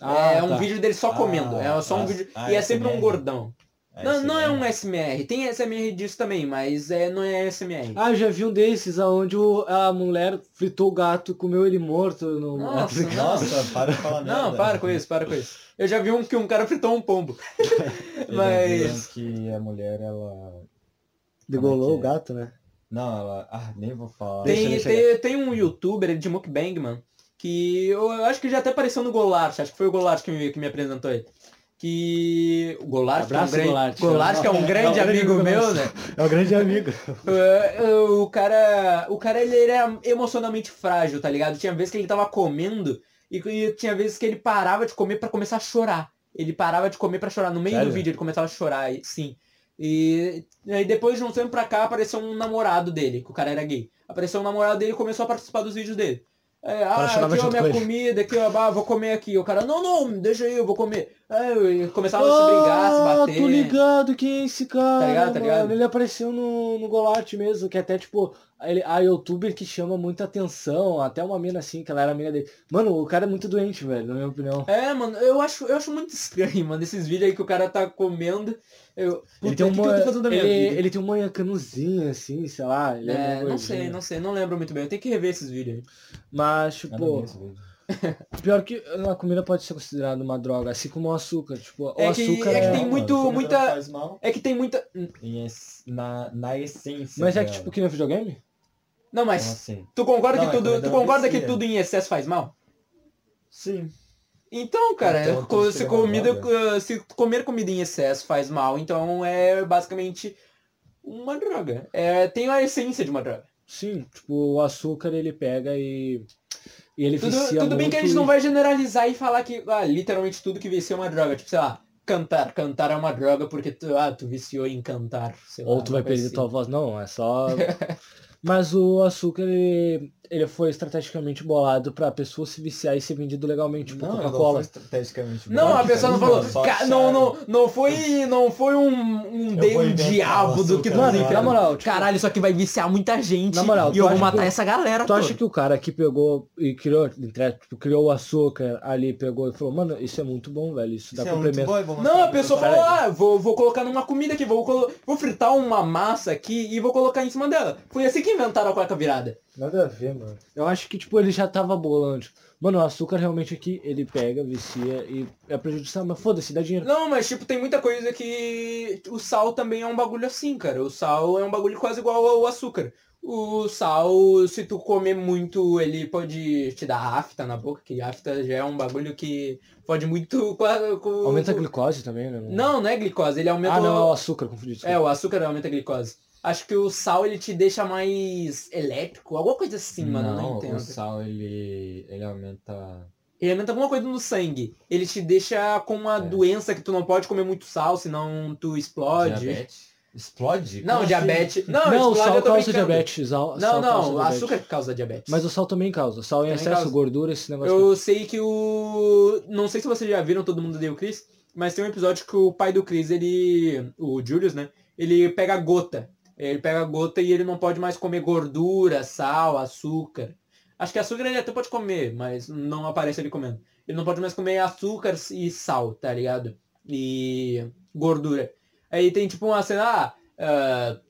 Speaker 1: Ah,
Speaker 2: é um
Speaker 1: tá.
Speaker 2: vídeo dele só comendo.
Speaker 3: Ah,
Speaker 2: é só um
Speaker 3: ah,
Speaker 2: vídeo.
Speaker 3: ah,
Speaker 2: e é sempre um gordão. Não, não é um. SMR. Tem SMR disso também, mas é, não é SMR.
Speaker 1: Ah, eu já vi um desses, onde a mulher fritou o gato e comeu ele morto no
Speaker 2: Nossa.
Speaker 3: Nossa, para de falar
Speaker 2: não,
Speaker 3: merda.
Speaker 2: para com isso, para com isso. Eu já vi um que um cara fritou um pombo. Mas.
Speaker 3: que a mulher, ela...
Speaker 1: Degolou
Speaker 3: é
Speaker 1: o
Speaker 3: é?
Speaker 1: gato, né?
Speaker 3: Não, ela... Ah, nem vou falar.
Speaker 1: Deixa,
Speaker 2: Tem,
Speaker 1: deixa
Speaker 2: tem, tem um youtuber de mukbang, mano, que eu acho que já até apareceu no Golart, acho que foi o Golart que me, que me apresentou ele. Que. O Golart,
Speaker 1: Abraço,
Speaker 2: que é um grande,
Speaker 1: Golart.
Speaker 2: Golart, que é um grande
Speaker 1: É um
Speaker 2: amigo meu, né?
Speaker 1: É um grande amigo.
Speaker 2: É, o cara. O cara ele era emocionalmente frágil, tá ligado? Tinha vezes que ele tava comendo e, e tinha vezes que ele parava de comer pra começar a chorar. Ele parava de comer pra chorar. No meio
Speaker 1: Sério?
Speaker 2: do vídeo ele começava a chorar, e- sim. E aí depois de um tempo pra cá apareceu um namorado dele, que o cara era gay. Apareceu um namorado dele e começou a participar dos vídeos dele. É, ah, aqui ó, minha comida, aqui ó, ah, vou comer aqui. O cara, não, não, deixa aí, eu vou comer. Aí eu- começava a se brigar, se
Speaker 1: Ah,
Speaker 2: bater.
Speaker 1: tô ligado quem é esse cara,
Speaker 2: Tá ligado, tá ligado?
Speaker 1: Ele apareceu no, no Golart mesmo, que até, tipo, ele, a youtuber que chama muita atenção, até uma mina assim, que ela era a mina dele. Mano, o cara é muito doente, velho, na minha opinião.
Speaker 2: É, mano, eu acho, eu acho muito estranho, mano, esses vídeos aí que o cara tá comendo. Eu,
Speaker 1: Ele tem, uma, ele, ele tem assim, sei lá. É,
Speaker 2: É, não sei, não sei, não lembro muito bem. Eu tenho que rever esses vídeos aí.
Speaker 1: Mas, tipo. pior que a comida pode ser considerada uma droga, assim como o açúcar. Tipo,
Speaker 2: É
Speaker 1: o
Speaker 2: que-
Speaker 1: açúcar
Speaker 2: é que
Speaker 1: é...
Speaker 2: tem muito-
Speaker 3: mano,
Speaker 2: muita-
Speaker 3: não faz mal
Speaker 2: É que tem muita.
Speaker 3: na, na essência
Speaker 1: Mas é que, tipo, que nem videogame?
Speaker 2: Não, mas
Speaker 3: assim?
Speaker 2: tu concorda
Speaker 3: Não,
Speaker 2: que
Speaker 3: é
Speaker 2: tudo, tu
Speaker 3: comida
Speaker 2: concorda que tudo em excesso faz mal?
Speaker 3: Sim.
Speaker 2: Então, cara,
Speaker 3: Então,
Speaker 2: se, comida,
Speaker 3: droga.
Speaker 2: se comer comida em excesso faz mal, então é basicamente uma droga. É, tem a essência de uma droga.
Speaker 1: Sim, tipo, o açúcar ele pega e. E ele
Speaker 2: Tudo, tudo bem que a gente
Speaker 1: muito
Speaker 2: não vai generalizar e falar que ah, literalmente tudo que vicia é uma droga. Tipo, sei lá, cantar. Cantar é uma droga porque tu, ah, tu viciou em cantar. sei lá,
Speaker 1: Ou tu vai perder
Speaker 2: assim.
Speaker 1: tua voz. Não, é só. Mas o açúcar, ele, ele foi estrategicamente bolado pra pessoa se viciar e ser vendido legalmente, tipo
Speaker 3: Não, não
Speaker 1: Coca-Cola.
Speaker 3: foi estrategicamente
Speaker 2: Não,
Speaker 3: bom,
Speaker 2: a pessoa não falou. Ca- não, não, não foi, não foi um, um, de- um diabo do que
Speaker 1: Mano, na moral, tipo,
Speaker 2: Caralho, isso aqui vai viciar muita gente.
Speaker 1: Na moral,
Speaker 2: e eu vou matar
Speaker 1: que-
Speaker 2: essa galera
Speaker 1: Tu
Speaker 2: toda.
Speaker 1: acha que o cara que pegou e criou, entre- tipo, criou o açúcar ali, pegou e falou, mano, isso é muito bom, velho. Isso dá
Speaker 3: Isso é muito
Speaker 1: complemento.
Speaker 3: bom, mostrar
Speaker 2: Não, a
Speaker 3: pra
Speaker 2: pessoa
Speaker 3: você.
Speaker 2: falou, ah, vou, vou colocar numa comida aqui, vou, colo- vou fritar uma massa aqui e vou colocar em cima dela. Foi assim que inventaram a cueca virada.
Speaker 1: Nada a ver, mano. Eu acho que, tipo, ele já tava bolando. tipo, Mano, o açúcar realmente aqui, ele pega, vicia e é prejudicial, mas foda-se, dá dinheiro.
Speaker 2: Não, mas tipo, tem muita coisa que. O sal também é um bagulho assim, cara. O sal é um bagulho quase igual ao açúcar. O sal, se tu comer muito, ele pode te dar afta na boca, que afta já é um bagulho que pode muito com
Speaker 1: Aumenta a glicose também, né?
Speaker 2: Não, não é glicose, ele aumenta
Speaker 1: Ah, não, é
Speaker 2: o...
Speaker 1: o açúcar, confundi. desculpa.
Speaker 2: É, o açúcar aumenta a glicose. Acho que o sal ele te deixa mais elétrico, alguma coisa assim, mano, não
Speaker 3: Não,
Speaker 2: entendo.
Speaker 3: o sal ele, ele aumenta.
Speaker 2: Ele aumenta alguma coisa no sangue. Ele te deixa com uma
Speaker 3: É.
Speaker 2: doença que tu não pode comer muito sal, senão tu explode.
Speaker 3: Diabetes. Explode?
Speaker 2: Não,
Speaker 3: Como assim?
Speaker 2: diabetes. Não,
Speaker 1: Não, o
Speaker 2: explode,
Speaker 1: sal
Speaker 2: eu tô
Speaker 1: causa
Speaker 2: brincando.
Speaker 1: diabetes. Sal,
Speaker 2: Não,
Speaker 1: sal
Speaker 2: não,
Speaker 1: causa
Speaker 2: o
Speaker 1: diabetes.
Speaker 2: açúcar causa diabetes.
Speaker 1: Mas o sal também causa. Sal em
Speaker 2: Também
Speaker 1: excesso,
Speaker 2: causa.
Speaker 1: gordura, esse negócio.
Speaker 2: Eu sei que o. Não sei se vocês já viram Todo Mundo Deu o Chris, mas tem um episódio que o pai do Chris, ele. O Julius, né? Ele pega gota. Ele pega gota e ele não pode mais comer gordura, sal, açúcar. Acho que açúcar ele até pode comer, mas não aparece ele comendo. Ele não pode mais comer açúcar e sal, tá ligado? E gordura. Aí tem tipo uma cena, ah, ah,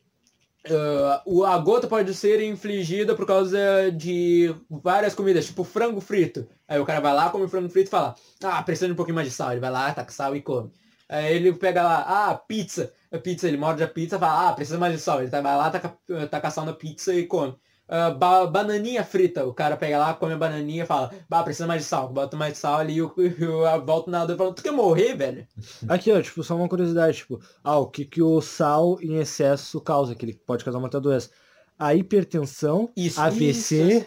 Speaker 2: o- a gota pode ser infligida por causa de várias comidas, tipo frango frito. Aí o cara vai lá, come frango frito e fala, ah, precisa de um pouquinho mais de sal. Ele vai lá, taca sal e come. Aí ele pega lá, ah, pizza. A pizza, ele morde a pizza fala, ah, precisa mais de sal. Ele tá- vai lá, taca, taca sal na pizza e come. Ah, ba- bananinha frita, o cara pega lá, come a bananinha e fala, bah, precisa mais de sal, bota mais de sal ali e eu, eu volto na e falo, tu quer morrer, velho?
Speaker 1: Aqui, ó, tipo, só uma curiosidade, tipo, ah, o que, que o sal em excesso causa, que ele pode causar muita doença. A hipertensão,
Speaker 2: Isso,
Speaker 1: AVC,
Speaker 3: Isso.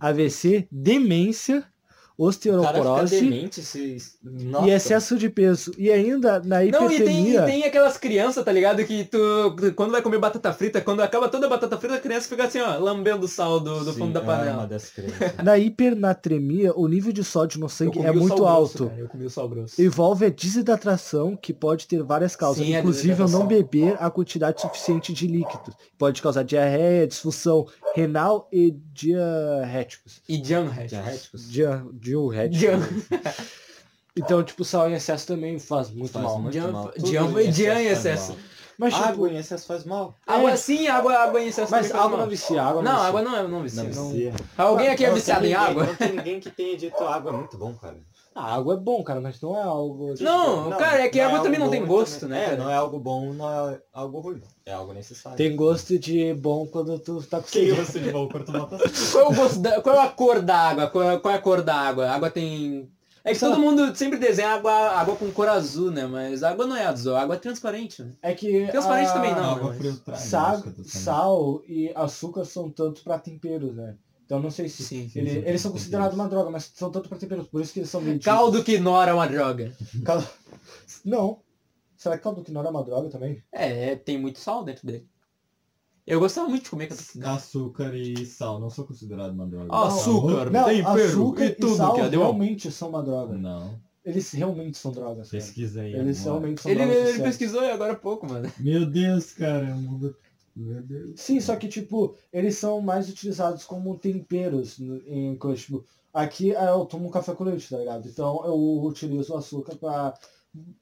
Speaker 1: AVC, demência, osteoporose
Speaker 3: demente se...
Speaker 1: E excesso de peso. E ainda na
Speaker 2: Não, e tem,
Speaker 1: hipertermia,
Speaker 2: e tem aquelas crianças, tá ligado? Que tu, quando vai comer batata frita, quando acaba toda a batata frita, a criança fica assim, ó, lambendo o sal do, do
Speaker 3: Sim,
Speaker 2: fundo da
Speaker 3: era
Speaker 2: panela.
Speaker 3: crianças.
Speaker 1: na hipernatremia, o nível de sódio no sangue é muito alto.
Speaker 2: grosso, eu comi o sal grosso.
Speaker 1: Envolve a desidratação, que pode ter várias causas,
Speaker 2: Sim,
Speaker 1: inclusive eu não beber a quantidade suficiente de líquido. Pode causar diarreia, disfunção renal e diarréticos.
Speaker 2: E.
Speaker 3: Diarréticos?
Speaker 1: Dia, diuréticos.
Speaker 2: Dian.
Speaker 1: Então, tipo, sal em excesso também faz muito
Speaker 3: Faz
Speaker 1: mal.
Speaker 3: muito
Speaker 2: Dian-
Speaker 3: mal.
Speaker 2: Dian-
Speaker 3: em
Speaker 2: Dian em excesso.
Speaker 1: Mas, tipo,
Speaker 3: Água em excesso faz mal.
Speaker 2: Água sim, água, água em excesso
Speaker 1: mas água não vicia, água
Speaker 2: Não,
Speaker 1: vicia.
Speaker 2: água não é não vicia.
Speaker 3: Não
Speaker 2: Não.
Speaker 3: vicia.
Speaker 2: Alguém aqui é
Speaker 3: Não,
Speaker 2: viciado em
Speaker 3: ninguém-
Speaker 2: água?
Speaker 3: Não tem ninguém que tenha dito água é muito bom, cara.
Speaker 1: A água é bom, cara, mas não é algo...
Speaker 2: Não, cara, é que água também não tem
Speaker 3: algo bom
Speaker 2: gosto,
Speaker 3: também.
Speaker 2: né,
Speaker 3: É, não é algo bom, não é algo ruim. É algo necessário.
Speaker 1: Tem gosto de bom quando tu tá com sede.
Speaker 3: gosta de bom quando tu
Speaker 2: Qual é o gosto da, qual é a cor da água? Qual é, qual é a cor da água? A água tem. É que
Speaker 1: Sei
Speaker 2: todo
Speaker 1: lá.
Speaker 2: mundo sempre desenha água, água com cor azul, né? Mas a água não é azul, a água é transparente, né?
Speaker 1: É que
Speaker 2: Transparente
Speaker 1: a-
Speaker 2: também não.
Speaker 3: água
Speaker 2: mas-
Speaker 3: filtrada.
Speaker 1: Sal, sal e açúcar são tanto pra temperos, né? Então não sei se...
Speaker 2: Sim, sim,
Speaker 1: ele-
Speaker 3: sim,
Speaker 1: eles são considerados uma droga, mas são tanto pra temperos, por isso que eles são vendidos.
Speaker 2: Caldo quinora é uma droga.
Speaker 1: Caldo... Não. Será que caldo quinora é uma droga também?
Speaker 2: É, tem muito sal dentro dele. Eu gostava muito de comer caldo quinora.
Speaker 3: Açúcar e sal não são considerados uma droga.
Speaker 2: Açúcar.
Speaker 1: Não,
Speaker 2: tempero
Speaker 1: açúcar
Speaker 2: e tudo
Speaker 1: sal
Speaker 2: que é
Speaker 1: realmente são uma droga.
Speaker 3: Não.
Speaker 1: Eles realmente são drogas,
Speaker 3: aí.
Speaker 1: Eles
Speaker 3: agora.
Speaker 1: realmente são
Speaker 2: Ele,
Speaker 1: drogas
Speaker 2: ele
Speaker 1: oficiais.
Speaker 2: pesquisou agora há pouco, mano.
Speaker 3: Meu Deus, cara. É um Deus.
Speaker 1: Sim, só que, tipo, eles são mais utilizados como temperos no- em coisas, tipo, aqui é, eu tomo um café com leite, tá ligado? Então eu utilizo o açúcar pra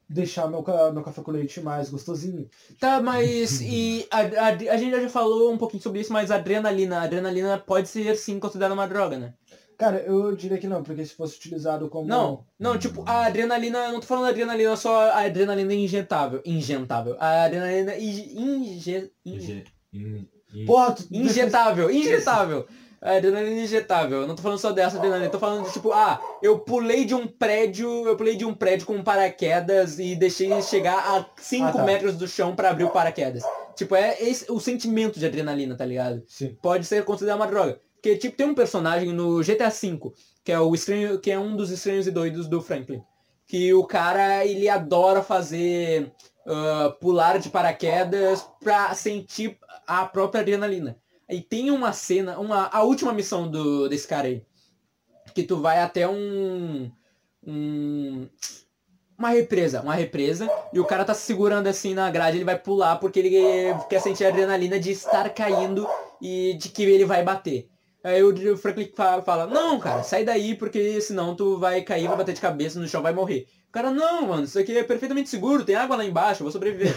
Speaker 1: deixar meu, ca- meu café com leite mais gostosinho.
Speaker 2: Tá, mas e a, a, a gente já falou um pouquinho sobre isso, mas a adrenalina, a adrenalina pode ser sim considerada uma droga, né?
Speaker 1: Cara, eu diria que não, porque se fosse utilizado como...
Speaker 2: Não, não, tipo, a adrenalina, eu não tô falando adrenalina só a adrenalina injetável, injetável. A adrenalina inje, inje, in-
Speaker 3: in-
Speaker 1: Porra, tu...
Speaker 2: Injetável, injetável. É, adrenalina injetável. Eu não tô falando só dessa adrenalina, tô falando de tipo, ah, eu pulei de um prédio, eu pulei de um prédio com paraquedas e deixei chegar a 5
Speaker 1: Ah, tá.
Speaker 2: metros do chão pra abrir o paraquedas. Tipo, é esse, o sentimento de adrenalina, tá ligado?
Speaker 1: Sim.
Speaker 2: Pode ser considerado uma droga. Porque, tipo, tem um personagem no GTA V, que é o estranho, que é um dos estranhos e doidos do Franklin. Que o cara, ele adora fazer ah, pular de paraquedas pra sentir a própria adrenalina. E tem uma cena, uma, a última missão do, desse cara aí. Que tu vai até um. um uma represa, uma represa, e o cara tá se segurando assim na grade, ele vai pular porque ele quer sentir a adrenalina de estar caindo e de que ele vai bater. Aí o Franklin fa- fala, não, cara, sai daí porque senão tu vai cair, vai bater de cabeça no chão, vai morrer. O cara, não, mano, isso aqui é perfeitamente seguro, tem água lá embaixo, eu vou sobreviver.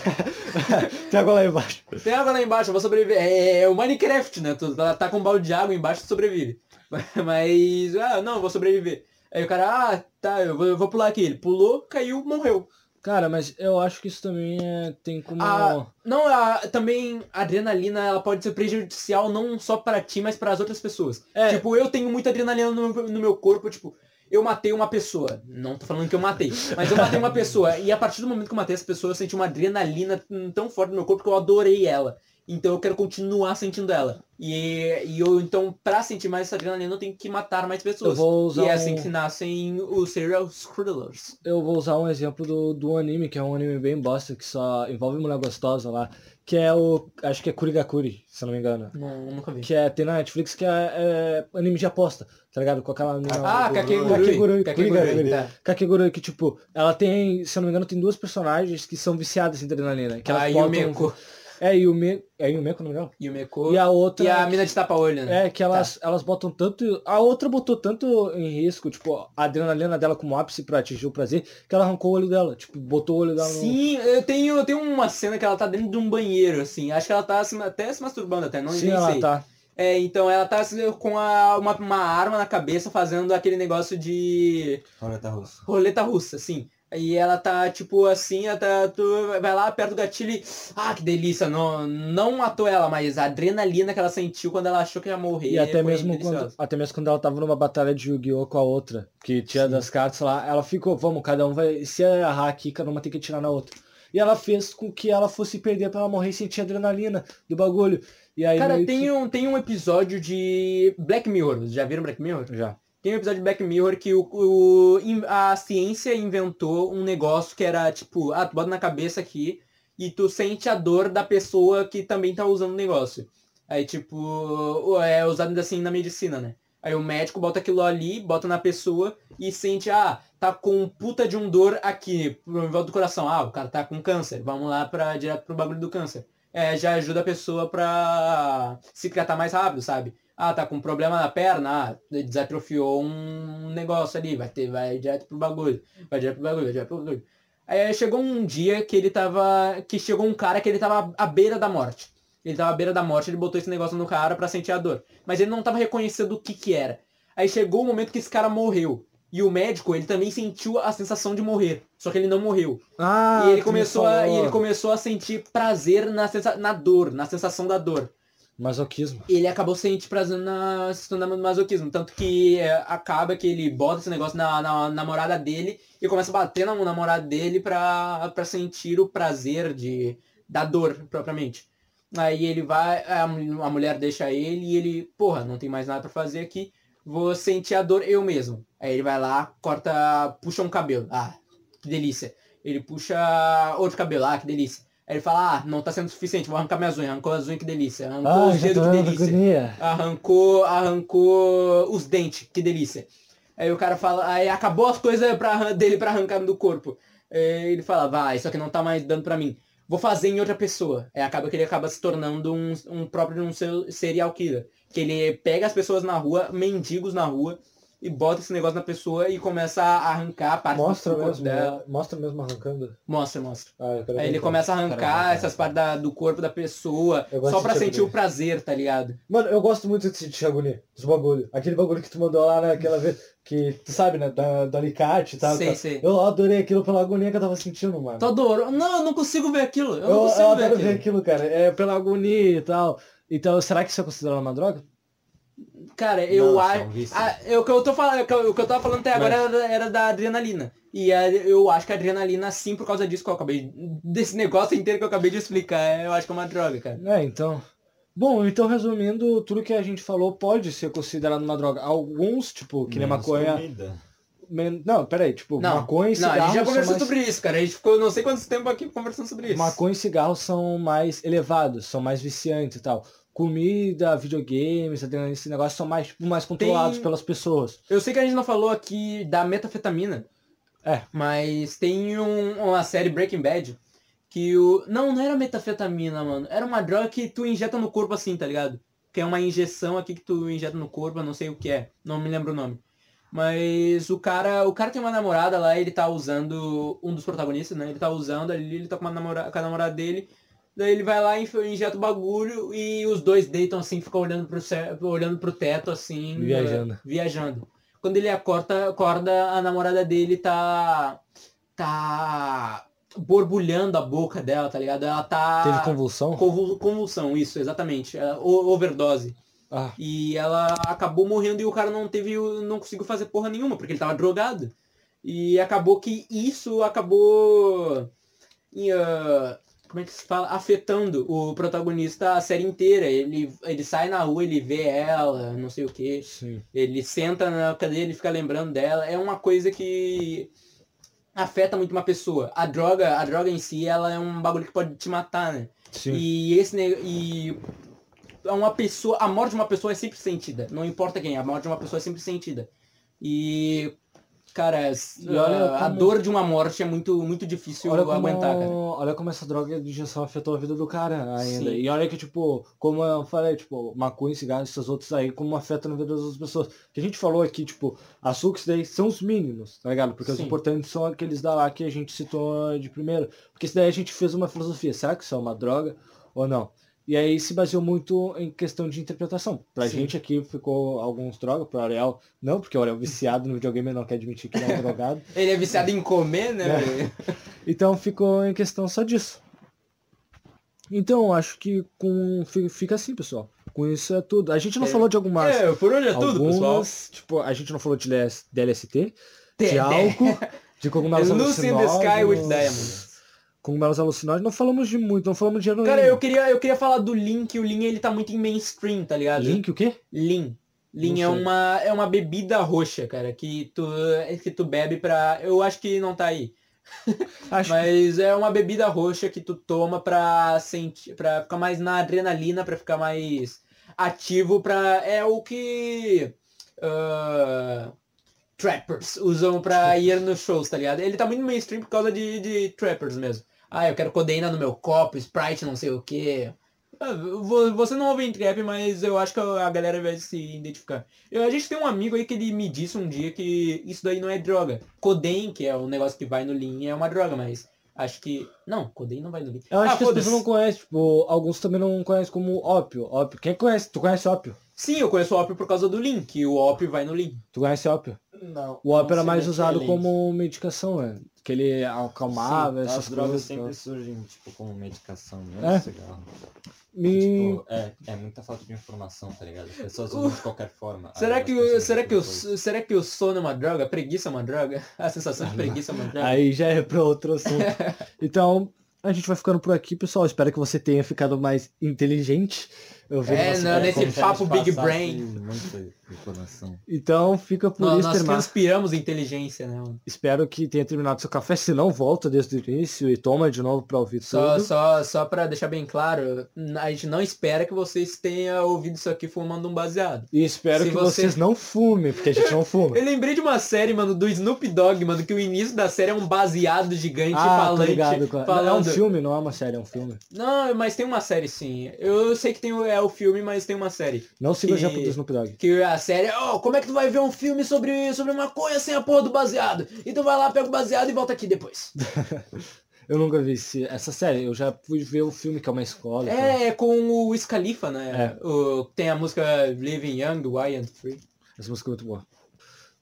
Speaker 1: Tem água lá embaixo.
Speaker 2: Tem água lá embaixo, eu vou sobreviver. É, é o Minecraft, né? Tu tá, tá com um balde de água embaixo, tu sobrevive. Mas, ah, não, eu vou sobreviver. Aí o cara, ah, tá, eu vou, eu vou pular aqui. Ele pulou, caiu, morreu.
Speaker 1: Cara, mas eu acho que isso também é... tem como...
Speaker 2: Ah, não, a, também a adrenalina ela pode ser prejudicial não só pra ti, mas para as outras pessoas.
Speaker 1: É.
Speaker 2: Tipo, eu tenho muita adrenalina no, no meu corpo, tipo, eu matei uma pessoa. Não tô falando que eu matei, mas eu matei uma pessoa. E a partir do momento que eu matei essa pessoa, eu senti uma adrenalina tão forte no meu corpo que eu adorei ela. Então eu quero continuar sentindo ela. E, e eu, então, pra sentir mais essa adrenalina, eu tenho que matar mais pessoas.
Speaker 1: Eu vou usar
Speaker 2: e é
Speaker 1: um-
Speaker 2: assim que nascem os serial killers.
Speaker 1: Eu vou usar um exemplo do, do anime, que é um anime bem bosta, que só envolve mulher gostosa lá. Que é o... Acho que é Kurigakuri, se não me engano.
Speaker 2: Não, nunca vi.
Speaker 1: Que é, tem na Netflix, que é, é anime de aposta, tá ligado? Com aquela.
Speaker 2: Ah, Kakegurui.
Speaker 1: Kakegurui.
Speaker 2: Tá.
Speaker 1: Kakegurui, que tipo, ela tem, se não me engano, tem duas personagens que são viciadas em adrenalina. Que elas
Speaker 2: Ah,
Speaker 1: botam- É, Yume... É Yumeko, não é?
Speaker 2: Yumeko.
Speaker 1: E a outra...
Speaker 2: E a mina de tapa-olho, né?
Speaker 1: É, que elas, elas botam tanto. A outra botou tanto em risco, tipo, a adrenalina dela como ápice pra atingir o prazer, que ela arrancou o olho dela. Tipo, botou o olho dela no.
Speaker 2: Sim, eu tenho, eu tenho uma cena que ela tá dentro de um banheiro, assim. Acho que ela tá se- até se masturbando até, não
Speaker 1: Sim,
Speaker 2: nem
Speaker 1: ela
Speaker 2: sei.
Speaker 1: tá.
Speaker 2: É, então ela tá assim, com a- uma, uma arma na cabeça fazendo aquele negócio de
Speaker 3: Roleta russa.
Speaker 2: roleta russa, assim. E ela tá, tipo, assim, até tu vai lá, aperta o gatilho e. Ah, que delícia! Não, não matou ela, mas a adrenalina que ela sentiu quando ela achou que ia morrer.
Speaker 1: E até mesmo, quando, até mesmo quando ela tava numa batalha de Yu-Gi-Oh! com a outra, que tinha das cartas lá, ela ficou, vamos, cada um vai. Se errar aqui, cada uma tem que atirar na outra. E ela fez com que ela fosse perder pra ela morrer e sentir adrenalina do bagulho. E aí
Speaker 2: Cara, tem
Speaker 1: que-
Speaker 2: um, tem um episódio de Black Mirror. Já viram Black Mirror?
Speaker 1: Já.
Speaker 2: Tem um episódio de Black Mirror que o, o- a ciência inventou um negócio que era tipo, ah, tu bota na cabeça aqui e tu sente a dor da pessoa que também tá usando o negócio. Aí, tipo, é usado assim na medicina, né? Aí o médico bota aquilo ali, bota na pessoa e sente, ah, tá com puta de um dor aqui, por volta do coração. Ah, o cara tá com câncer, vamos lá pra, direto pro bagulho do câncer. É, já ajuda a pessoa pra se tratar mais rápido, sabe? Ah, tá com problema na perna, ah, desatrofiou um negócio ali, vai ter, vai direto pro bagulho, vai direto pro bagulho, vai direto pro bagulho. Aí chegou um dia que ele tava, que chegou um cara que ele tava à beira da morte. Ele tava à beira da morte, ele botou esse negócio no cara pra sentir a dor. Mas ele não tava reconhecendo o que que era. Aí chegou o momento que esse cara morreu. E o médico, ele também sentiu a sensação de morrer. Só que ele não morreu.
Speaker 1: Ah,
Speaker 2: e ele começou a, e ele começou a sentir prazer na, sensa na dor, na sensação da dor.
Speaker 1: Masoquismo.
Speaker 2: Ele acabou sentindo prazer na sensação do masoquismo. Tanto que é, acaba que ele bota esse negócio na, na namorada dele e começa a bater na namorada dele pra, pra sentir o prazer de, da dor, propriamente. Aí ele vai, a, a mulher deixa ele e ele, porra, não tem mais nada pra fazer aqui, vou sentir a dor eu mesmo. Aí ele vai lá, corta, puxa um cabelo. Ah, que delícia. Ele puxa outro cabelo, ah, que delícia. Aí ele fala, ah, não tá sendo suficiente, vou arrancar minhas unhas. Arrancou as unhas, que delícia. Arrancou
Speaker 1: Ah,
Speaker 2: os dedos, que delícia.
Speaker 1: agonia.
Speaker 2: Arrancou, arrancou os dentes, que delícia. Aí o cara fala, aí acabou as coisas pra, dele pra arrancar do corpo. Aí ele fala, vai, isso aqui não tá mais dando pra mim. Vou fazer em outra pessoa. Aí acaba que ele acaba se tornando um, um próprio um ser- serial killer. Que ele pega as pessoas na rua, mendigos na rua, e bota esse negócio na pessoa e começa a arrancar parte
Speaker 1: Mostra
Speaker 2: do corpo
Speaker 1: mesmo,
Speaker 2: dela.
Speaker 1: né? mostra mesmo arrancando.
Speaker 2: Mostra, mostra.
Speaker 1: Ah, eu
Speaker 2: Aí
Speaker 1: ver
Speaker 2: ele
Speaker 1: então.
Speaker 2: começa a arrancar
Speaker 3: Caramba,
Speaker 2: essas partes da- do corpo da pessoa,
Speaker 1: Eu
Speaker 2: só pra sentir o prazer, tá ligado?
Speaker 1: Mano, eu gosto muito desse de agonia, dos bagulho. Aquele bagulho que tu mandou lá naquela vez, que tu sabe, né, da, do alicate e tal.
Speaker 2: Sei, sei.
Speaker 1: Eu adorei aquilo pela agonia que eu tava sentindo, mano.
Speaker 2: Tô adoro. Não, eu não consigo ver aquilo. Eu,
Speaker 1: Eu,
Speaker 2: não
Speaker 1: eu
Speaker 2: consigo ver
Speaker 1: adoro
Speaker 2: aquilo.
Speaker 1: ver aquilo, cara. É pela agonia e tal. Então, será que isso é considerado uma droga?
Speaker 2: Cara, eu acho. Ah, eu- o que eu tô falando, o que eu, o que eu tava falando até agora era, da- era da adrenalina. E a- eu acho que a adrenalina, sim, por causa disso que eu acabei. Desse negócio inteiro que eu acabei de explicar, eu acho que é uma droga, cara.
Speaker 1: É, então. Bom, então resumindo, tudo que a gente falou pode ser considerado uma droga. Alguns, tipo, que nem maconha.
Speaker 3: comida.
Speaker 1: men- Não, peraí, tipo,
Speaker 2: Não,
Speaker 1: maconha e
Speaker 2: não, a
Speaker 1: cigarro.
Speaker 2: gente já conversou
Speaker 1: mais...
Speaker 2: sobre isso, cara. A gente ficou não sei quanto tempo aqui conversando sobre isso.
Speaker 1: Maconha e cigarro são mais elevados, são mais viciantes e tal. Comida, videogames, adrenalina, esse negócio são mais, tipo, mais controlados
Speaker 2: Tem-
Speaker 1: pelas pessoas.
Speaker 2: Eu sei que a gente não falou aqui da metafetamina.
Speaker 1: É.
Speaker 2: Mas tem um- uma série Breaking Bad que o. Não, não era metafetamina, mano. Era uma droga que tu injeta no corpo assim, tá ligado? Que é uma injeção aqui que tu injeta no corpo, eu não sei o que é. Não me lembro o nome. Mas o cara. O cara tem uma namorada lá, ele tá usando. Um dos protagonistas, né? Ele tá usando ali, ele tá com, uma namora, com a namorada dele. Daí ele vai lá, injeta o bagulho e os dois deitam assim, ficam olhando pro, céu, olhando pro teto assim.
Speaker 1: Viajando.
Speaker 2: eh, viajando. Quando ele acorda, acorda, a namorada dele tá. tá. borbulhando a boca dela, tá ligado? Ela tá.
Speaker 1: Teve convulsão?
Speaker 2: convul- convulsão, isso, exatamente. É, overdose.
Speaker 1: Ah,
Speaker 2: E ela acabou morrendo e o cara não teve. não conseguiu fazer porra nenhuma, porque ele tava drogado. E acabou que isso acabou. e, ah, como é que se fala? Afetando o protagonista a série inteira. Ele, ele sai na rua, ele vê ela, não sei o que. Ele senta na cadeira e fica lembrando dela. É uma coisa que afeta muito uma pessoa. A droga, a droga em si, ela é um bagulho que pode te matar, né?
Speaker 1: Sim.
Speaker 2: E esse e uma pessoa, a morte de uma pessoa é sempre sentida. Não importa quem, a morte de uma pessoa é sempre sentida. E cara,
Speaker 1: E olha
Speaker 2: a
Speaker 1: como-
Speaker 2: dor de uma morte é muito muito difícil
Speaker 1: Olha como,
Speaker 2: aguentar, cara.
Speaker 1: olha como essa droga de injeção afetou a vida do cara ainda.
Speaker 2: Sim.
Speaker 1: E olha que, tipo, como eu falei, tipo, maconha, cigarro, esses outros aí, como afeta na vida das outras pessoas. Que a gente falou aqui, tipo, açúcares daí são os mínimos, tá ligado? Porque os
Speaker 2: Sim.
Speaker 1: importantes são aqueles da lá que a gente citou de primeiro. Porque isso daí a gente fez uma filosofia, será que isso é uma droga ou não? E aí se baseou muito em questão de interpretação. Pra
Speaker 2: Sim.
Speaker 1: gente aqui ficou alguns drogas, pro Ariel não, porque o Ariel é viciado no videogame não quer admitir que ele é um drogado.
Speaker 2: Ele é viciado em comer, né? velho?
Speaker 1: Então ficou em questão só disso. Então, acho que com fi- fica assim, pessoal. Com isso é tudo. A gente não
Speaker 2: É.
Speaker 1: falou de algumas.
Speaker 2: É, por hoje é tudo,
Speaker 1: algumas,
Speaker 2: pessoal.
Speaker 1: Tipo, a gente não falou de LS DLST, de álcool, de cogumelos
Speaker 2: Lucy in the Sky with. Diamonds.
Speaker 1: Cogumelos alucinógenos. Não falamos de muito, não falamos de heroína.
Speaker 2: Cara, eu queria, eu queria falar do Lean, que o Lean ele tá muito em mainstream, tá ligado?
Speaker 1: Link o quê?
Speaker 2: Lean. Lean
Speaker 1: Não
Speaker 2: é uma, é uma bebida roxa, cara, que tu, que tu bebe pra... Eu acho que não tá aí.
Speaker 1: Acho
Speaker 2: Mas é uma bebida roxa que tu toma pra sentir, para ficar mais na adrenalina, pra ficar mais ativo, pra é o que ah, trappers usam pra ir nos shows, tá ligado? Ele tá muito mainstream por causa de, de trappers mesmo. Ah, eu quero codeína no meu copo, Sprite, não sei o que. Você não ouve em trap, mas eu acho que a galera vai se identificar. Eu- a gente tem um amigo aí que ele me disse um dia que isso daí não é droga. Codein, que é o negócio que vai no Lean, é uma droga, mas acho que... Não, Codein não vai no Lean.
Speaker 1: Eu acho
Speaker 2: ah,
Speaker 1: que as pessoas não conhecem, tipo, alguns também não conhecem como ópio. Ópio. Quem conhece? Tu conhece ópio?
Speaker 2: Sim, eu conheço o ópio por causa do Lean, que o ópio vai no Lean.
Speaker 1: Tu conhece ópio?
Speaker 3: Não.
Speaker 1: O ópio era mais
Speaker 3: nem
Speaker 1: usado
Speaker 3: é
Speaker 1: como medicação, né? Que ele acalmava,
Speaker 3: Sim,
Speaker 1: essas
Speaker 3: as drogas
Speaker 1: coisas.
Speaker 3: sempre
Speaker 1: então.
Speaker 3: surgem, tipo, como medicação,
Speaker 1: É?
Speaker 3: né? Cigarro.
Speaker 1: Me...
Speaker 3: Tipo, é, é muita falta de informação, tá ligado? As pessoas usam de qualquer forma.
Speaker 2: Será que, o, será, que o, será que o sono é uma droga? A preguiça é uma droga? A sensação de preguiça é uma droga?
Speaker 1: Aí já é para outro assunto. então, a gente vai ficando por aqui, pessoal. Espero que você tenha ficado mais inteligente.
Speaker 2: É, não, nesse
Speaker 3: a
Speaker 2: papo Big Brain.
Speaker 1: Então, fica por
Speaker 2: Nós,
Speaker 1: isso.
Speaker 2: nós
Speaker 1: terminar.
Speaker 2: transpiramos inteligência, né? mano?
Speaker 1: Espero que tenha terminado seu café. Se não, volta desde o início e toma de novo para ouvir
Speaker 2: Só,
Speaker 1: tudo.
Speaker 2: só, só pra deixar bem claro, a gente não espera que vocês tenham ouvido isso aqui fumando um baseado.
Speaker 1: E espero
Speaker 2: Se
Speaker 1: que
Speaker 2: você-
Speaker 1: vocês não fumem, porque a gente não fuma.
Speaker 2: Eu lembrei de uma série, mano, do Snoop Dogg, mano, que o início da série é um baseado gigante
Speaker 1: Ah, tô
Speaker 2: falante.
Speaker 1: ligado. com-
Speaker 2: falando...
Speaker 1: É um filme, não é uma série, é um filme.
Speaker 2: Não, mas tem uma série sim. Eu sei que tem o, é o filme, mas tem uma série.
Speaker 1: Não siga
Speaker 2: Que-
Speaker 1: exemplo do Snoop Dogg.
Speaker 2: Que a série é, oh, como é que tu vai ver um filme sobre, sobre maconha sem a porra do baseado? E tu vai lá, pega o baseado e volta aqui depois.
Speaker 1: Eu nunca vi esse- essa série. Eu já fui ver o filme que é uma escola. então.
Speaker 2: É, é com o Wiz Khalifa, né? O, tem a música Living Young, Wild and Free.
Speaker 1: Essa música é muito boa.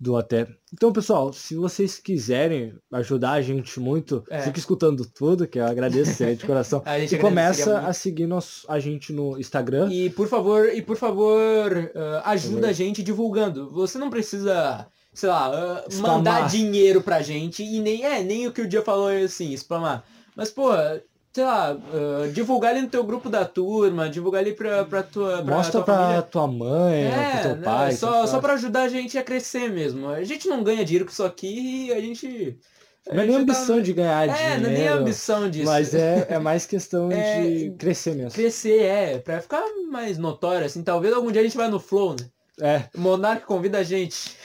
Speaker 1: Do até. Então, pessoal, se vocês quiserem ajudar a gente muito,
Speaker 2: É.
Speaker 1: fica escutando tudo, que eu agradeço de coração. E começa a seguir nos, a gente no Instagram.
Speaker 2: E por favor, e por favor, ah, ajuda a gente divulgando. Você não precisa, sei lá,
Speaker 1: Spamar.
Speaker 2: mandar dinheiro pra gente e nem é nem o que o dia falou é assim, spamar. Mas pô, sei lá, ah, divulgar ali no teu grupo da turma, divulgar ali pra, pra tua pra
Speaker 1: Mostra
Speaker 2: tua
Speaker 1: pra
Speaker 2: família.
Speaker 1: tua mãe, pro
Speaker 2: É,
Speaker 1: teu
Speaker 2: né,
Speaker 1: pai.
Speaker 2: só, só pra ajudar a gente a crescer mesmo. A gente não ganha dinheiro com isso aqui e a gente. a
Speaker 1: Não é nem
Speaker 2: gente tá-
Speaker 1: ambição de ganhar
Speaker 2: É,
Speaker 1: dinheiro.
Speaker 2: não é nem a ambição disso.
Speaker 1: Mas é, é mais questão
Speaker 2: É,
Speaker 1: de crescer mesmo.
Speaker 2: Crescer, é, pra ficar mais notório, assim. Talvez algum dia a gente vai no Flow, né?
Speaker 1: É.
Speaker 2: O Monark convida a gente.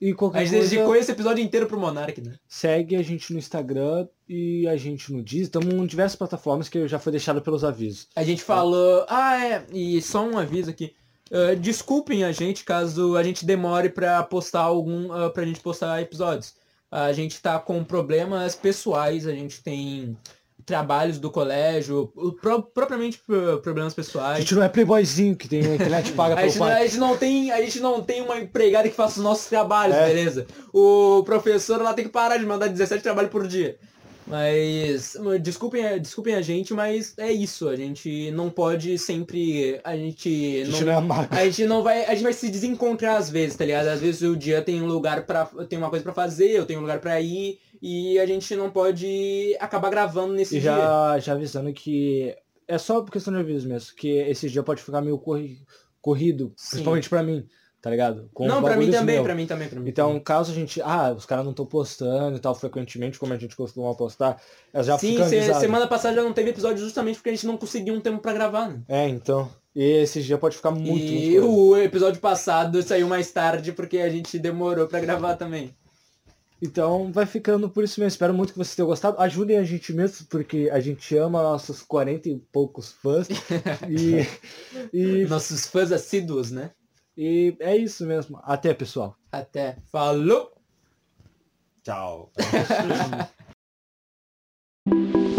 Speaker 1: E
Speaker 2: A
Speaker 1: qualquer
Speaker 2: gente dedicou
Speaker 1: coisa,
Speaker 2: esse episódio inteiro pro Monark, né?
Speaker 1: segue a gente no Instagram e a gente no Deezer. Estamos em diversas plataformas que já foi deixado pelos avisos.
Speaker 2: A gente falou. Ah, é. E só um aviso aqui. Ah, desculpem a gente caso a gente demore pra postar algum. ah, pra gente postar episódios. A gente tá com problemas pessoais, a gente tem trabalhos do colégio, pro- propriamente pro- problemas
Speaker 1: A
Speaker 2: pessoais.
Speaker 1: gente não é playboyzinho que tem a internet paga
Speaker 2: A
Speaker 1: pelo
Speaker 2: gente, não, a gente não tem, a gente não tem uma empregada que faça os nossos trabalhos,
Speaker 1: É.
Speaker 2: beleza? O professor lá tem que parar de mandar 17 trabalhos por dia. Mas desculpem, a- desculpem a gente, mas é isso. A gente não pode sempre. A gente
Speaker 1: A gente
Speaker 2: não,
Speaker 1: não é
Speaker 2: a gente não vai. A gente vai se desencontrar às vezes, tá ligado? Às vezes o dia tem um lugar para tem uma coisa pra fazer, eu tenho um lugar pra ir, e a gente não pode acabar gravando nesse
Speaker 1: E
Speaker 2: dia.
Speaker 1: já, já avisando que é só por questão de aviso mesmo, que esse dia pode ficar meio corri- corrido,
Speaker 2: Sim.
Speaker 1: principalmente pra mim, tá ligado? Com
Speaker 2: não, pra mim também,
Speaker 1: meu.
Speaker 2: pra mim também, pra mim.
Speaker 1: Então, caso a gente, ah, os caras não estão postando e tal frequentemente, como a gente costuma postar, elas já
Speaker 2: Sim, se- semana passada já não teve episódio justamente porque a gente não conseguiu um tempo pra gravar, né?
Speaker 1: É, então. E esse dia pode ficar muito,
Speaker 2: e
Speaker 1: muito
Speaker 2: o episódio passado saiu mais tarde porque a gente demorou pra gravar também.
Speaker 1: Então vai ficando por isso mesmo. Espero muito que vocês tenham gostado. Ajudem a gente mesmo, porque a gente ama nossos 40 e poucos fãs. e, e,
Speaker 2: Nossos fãs assíduos, né?
Speaker 1: E é isso mesmo. Até, pessoal.
Speaker 2: Até. Falou!
Speaker 3: Tchau.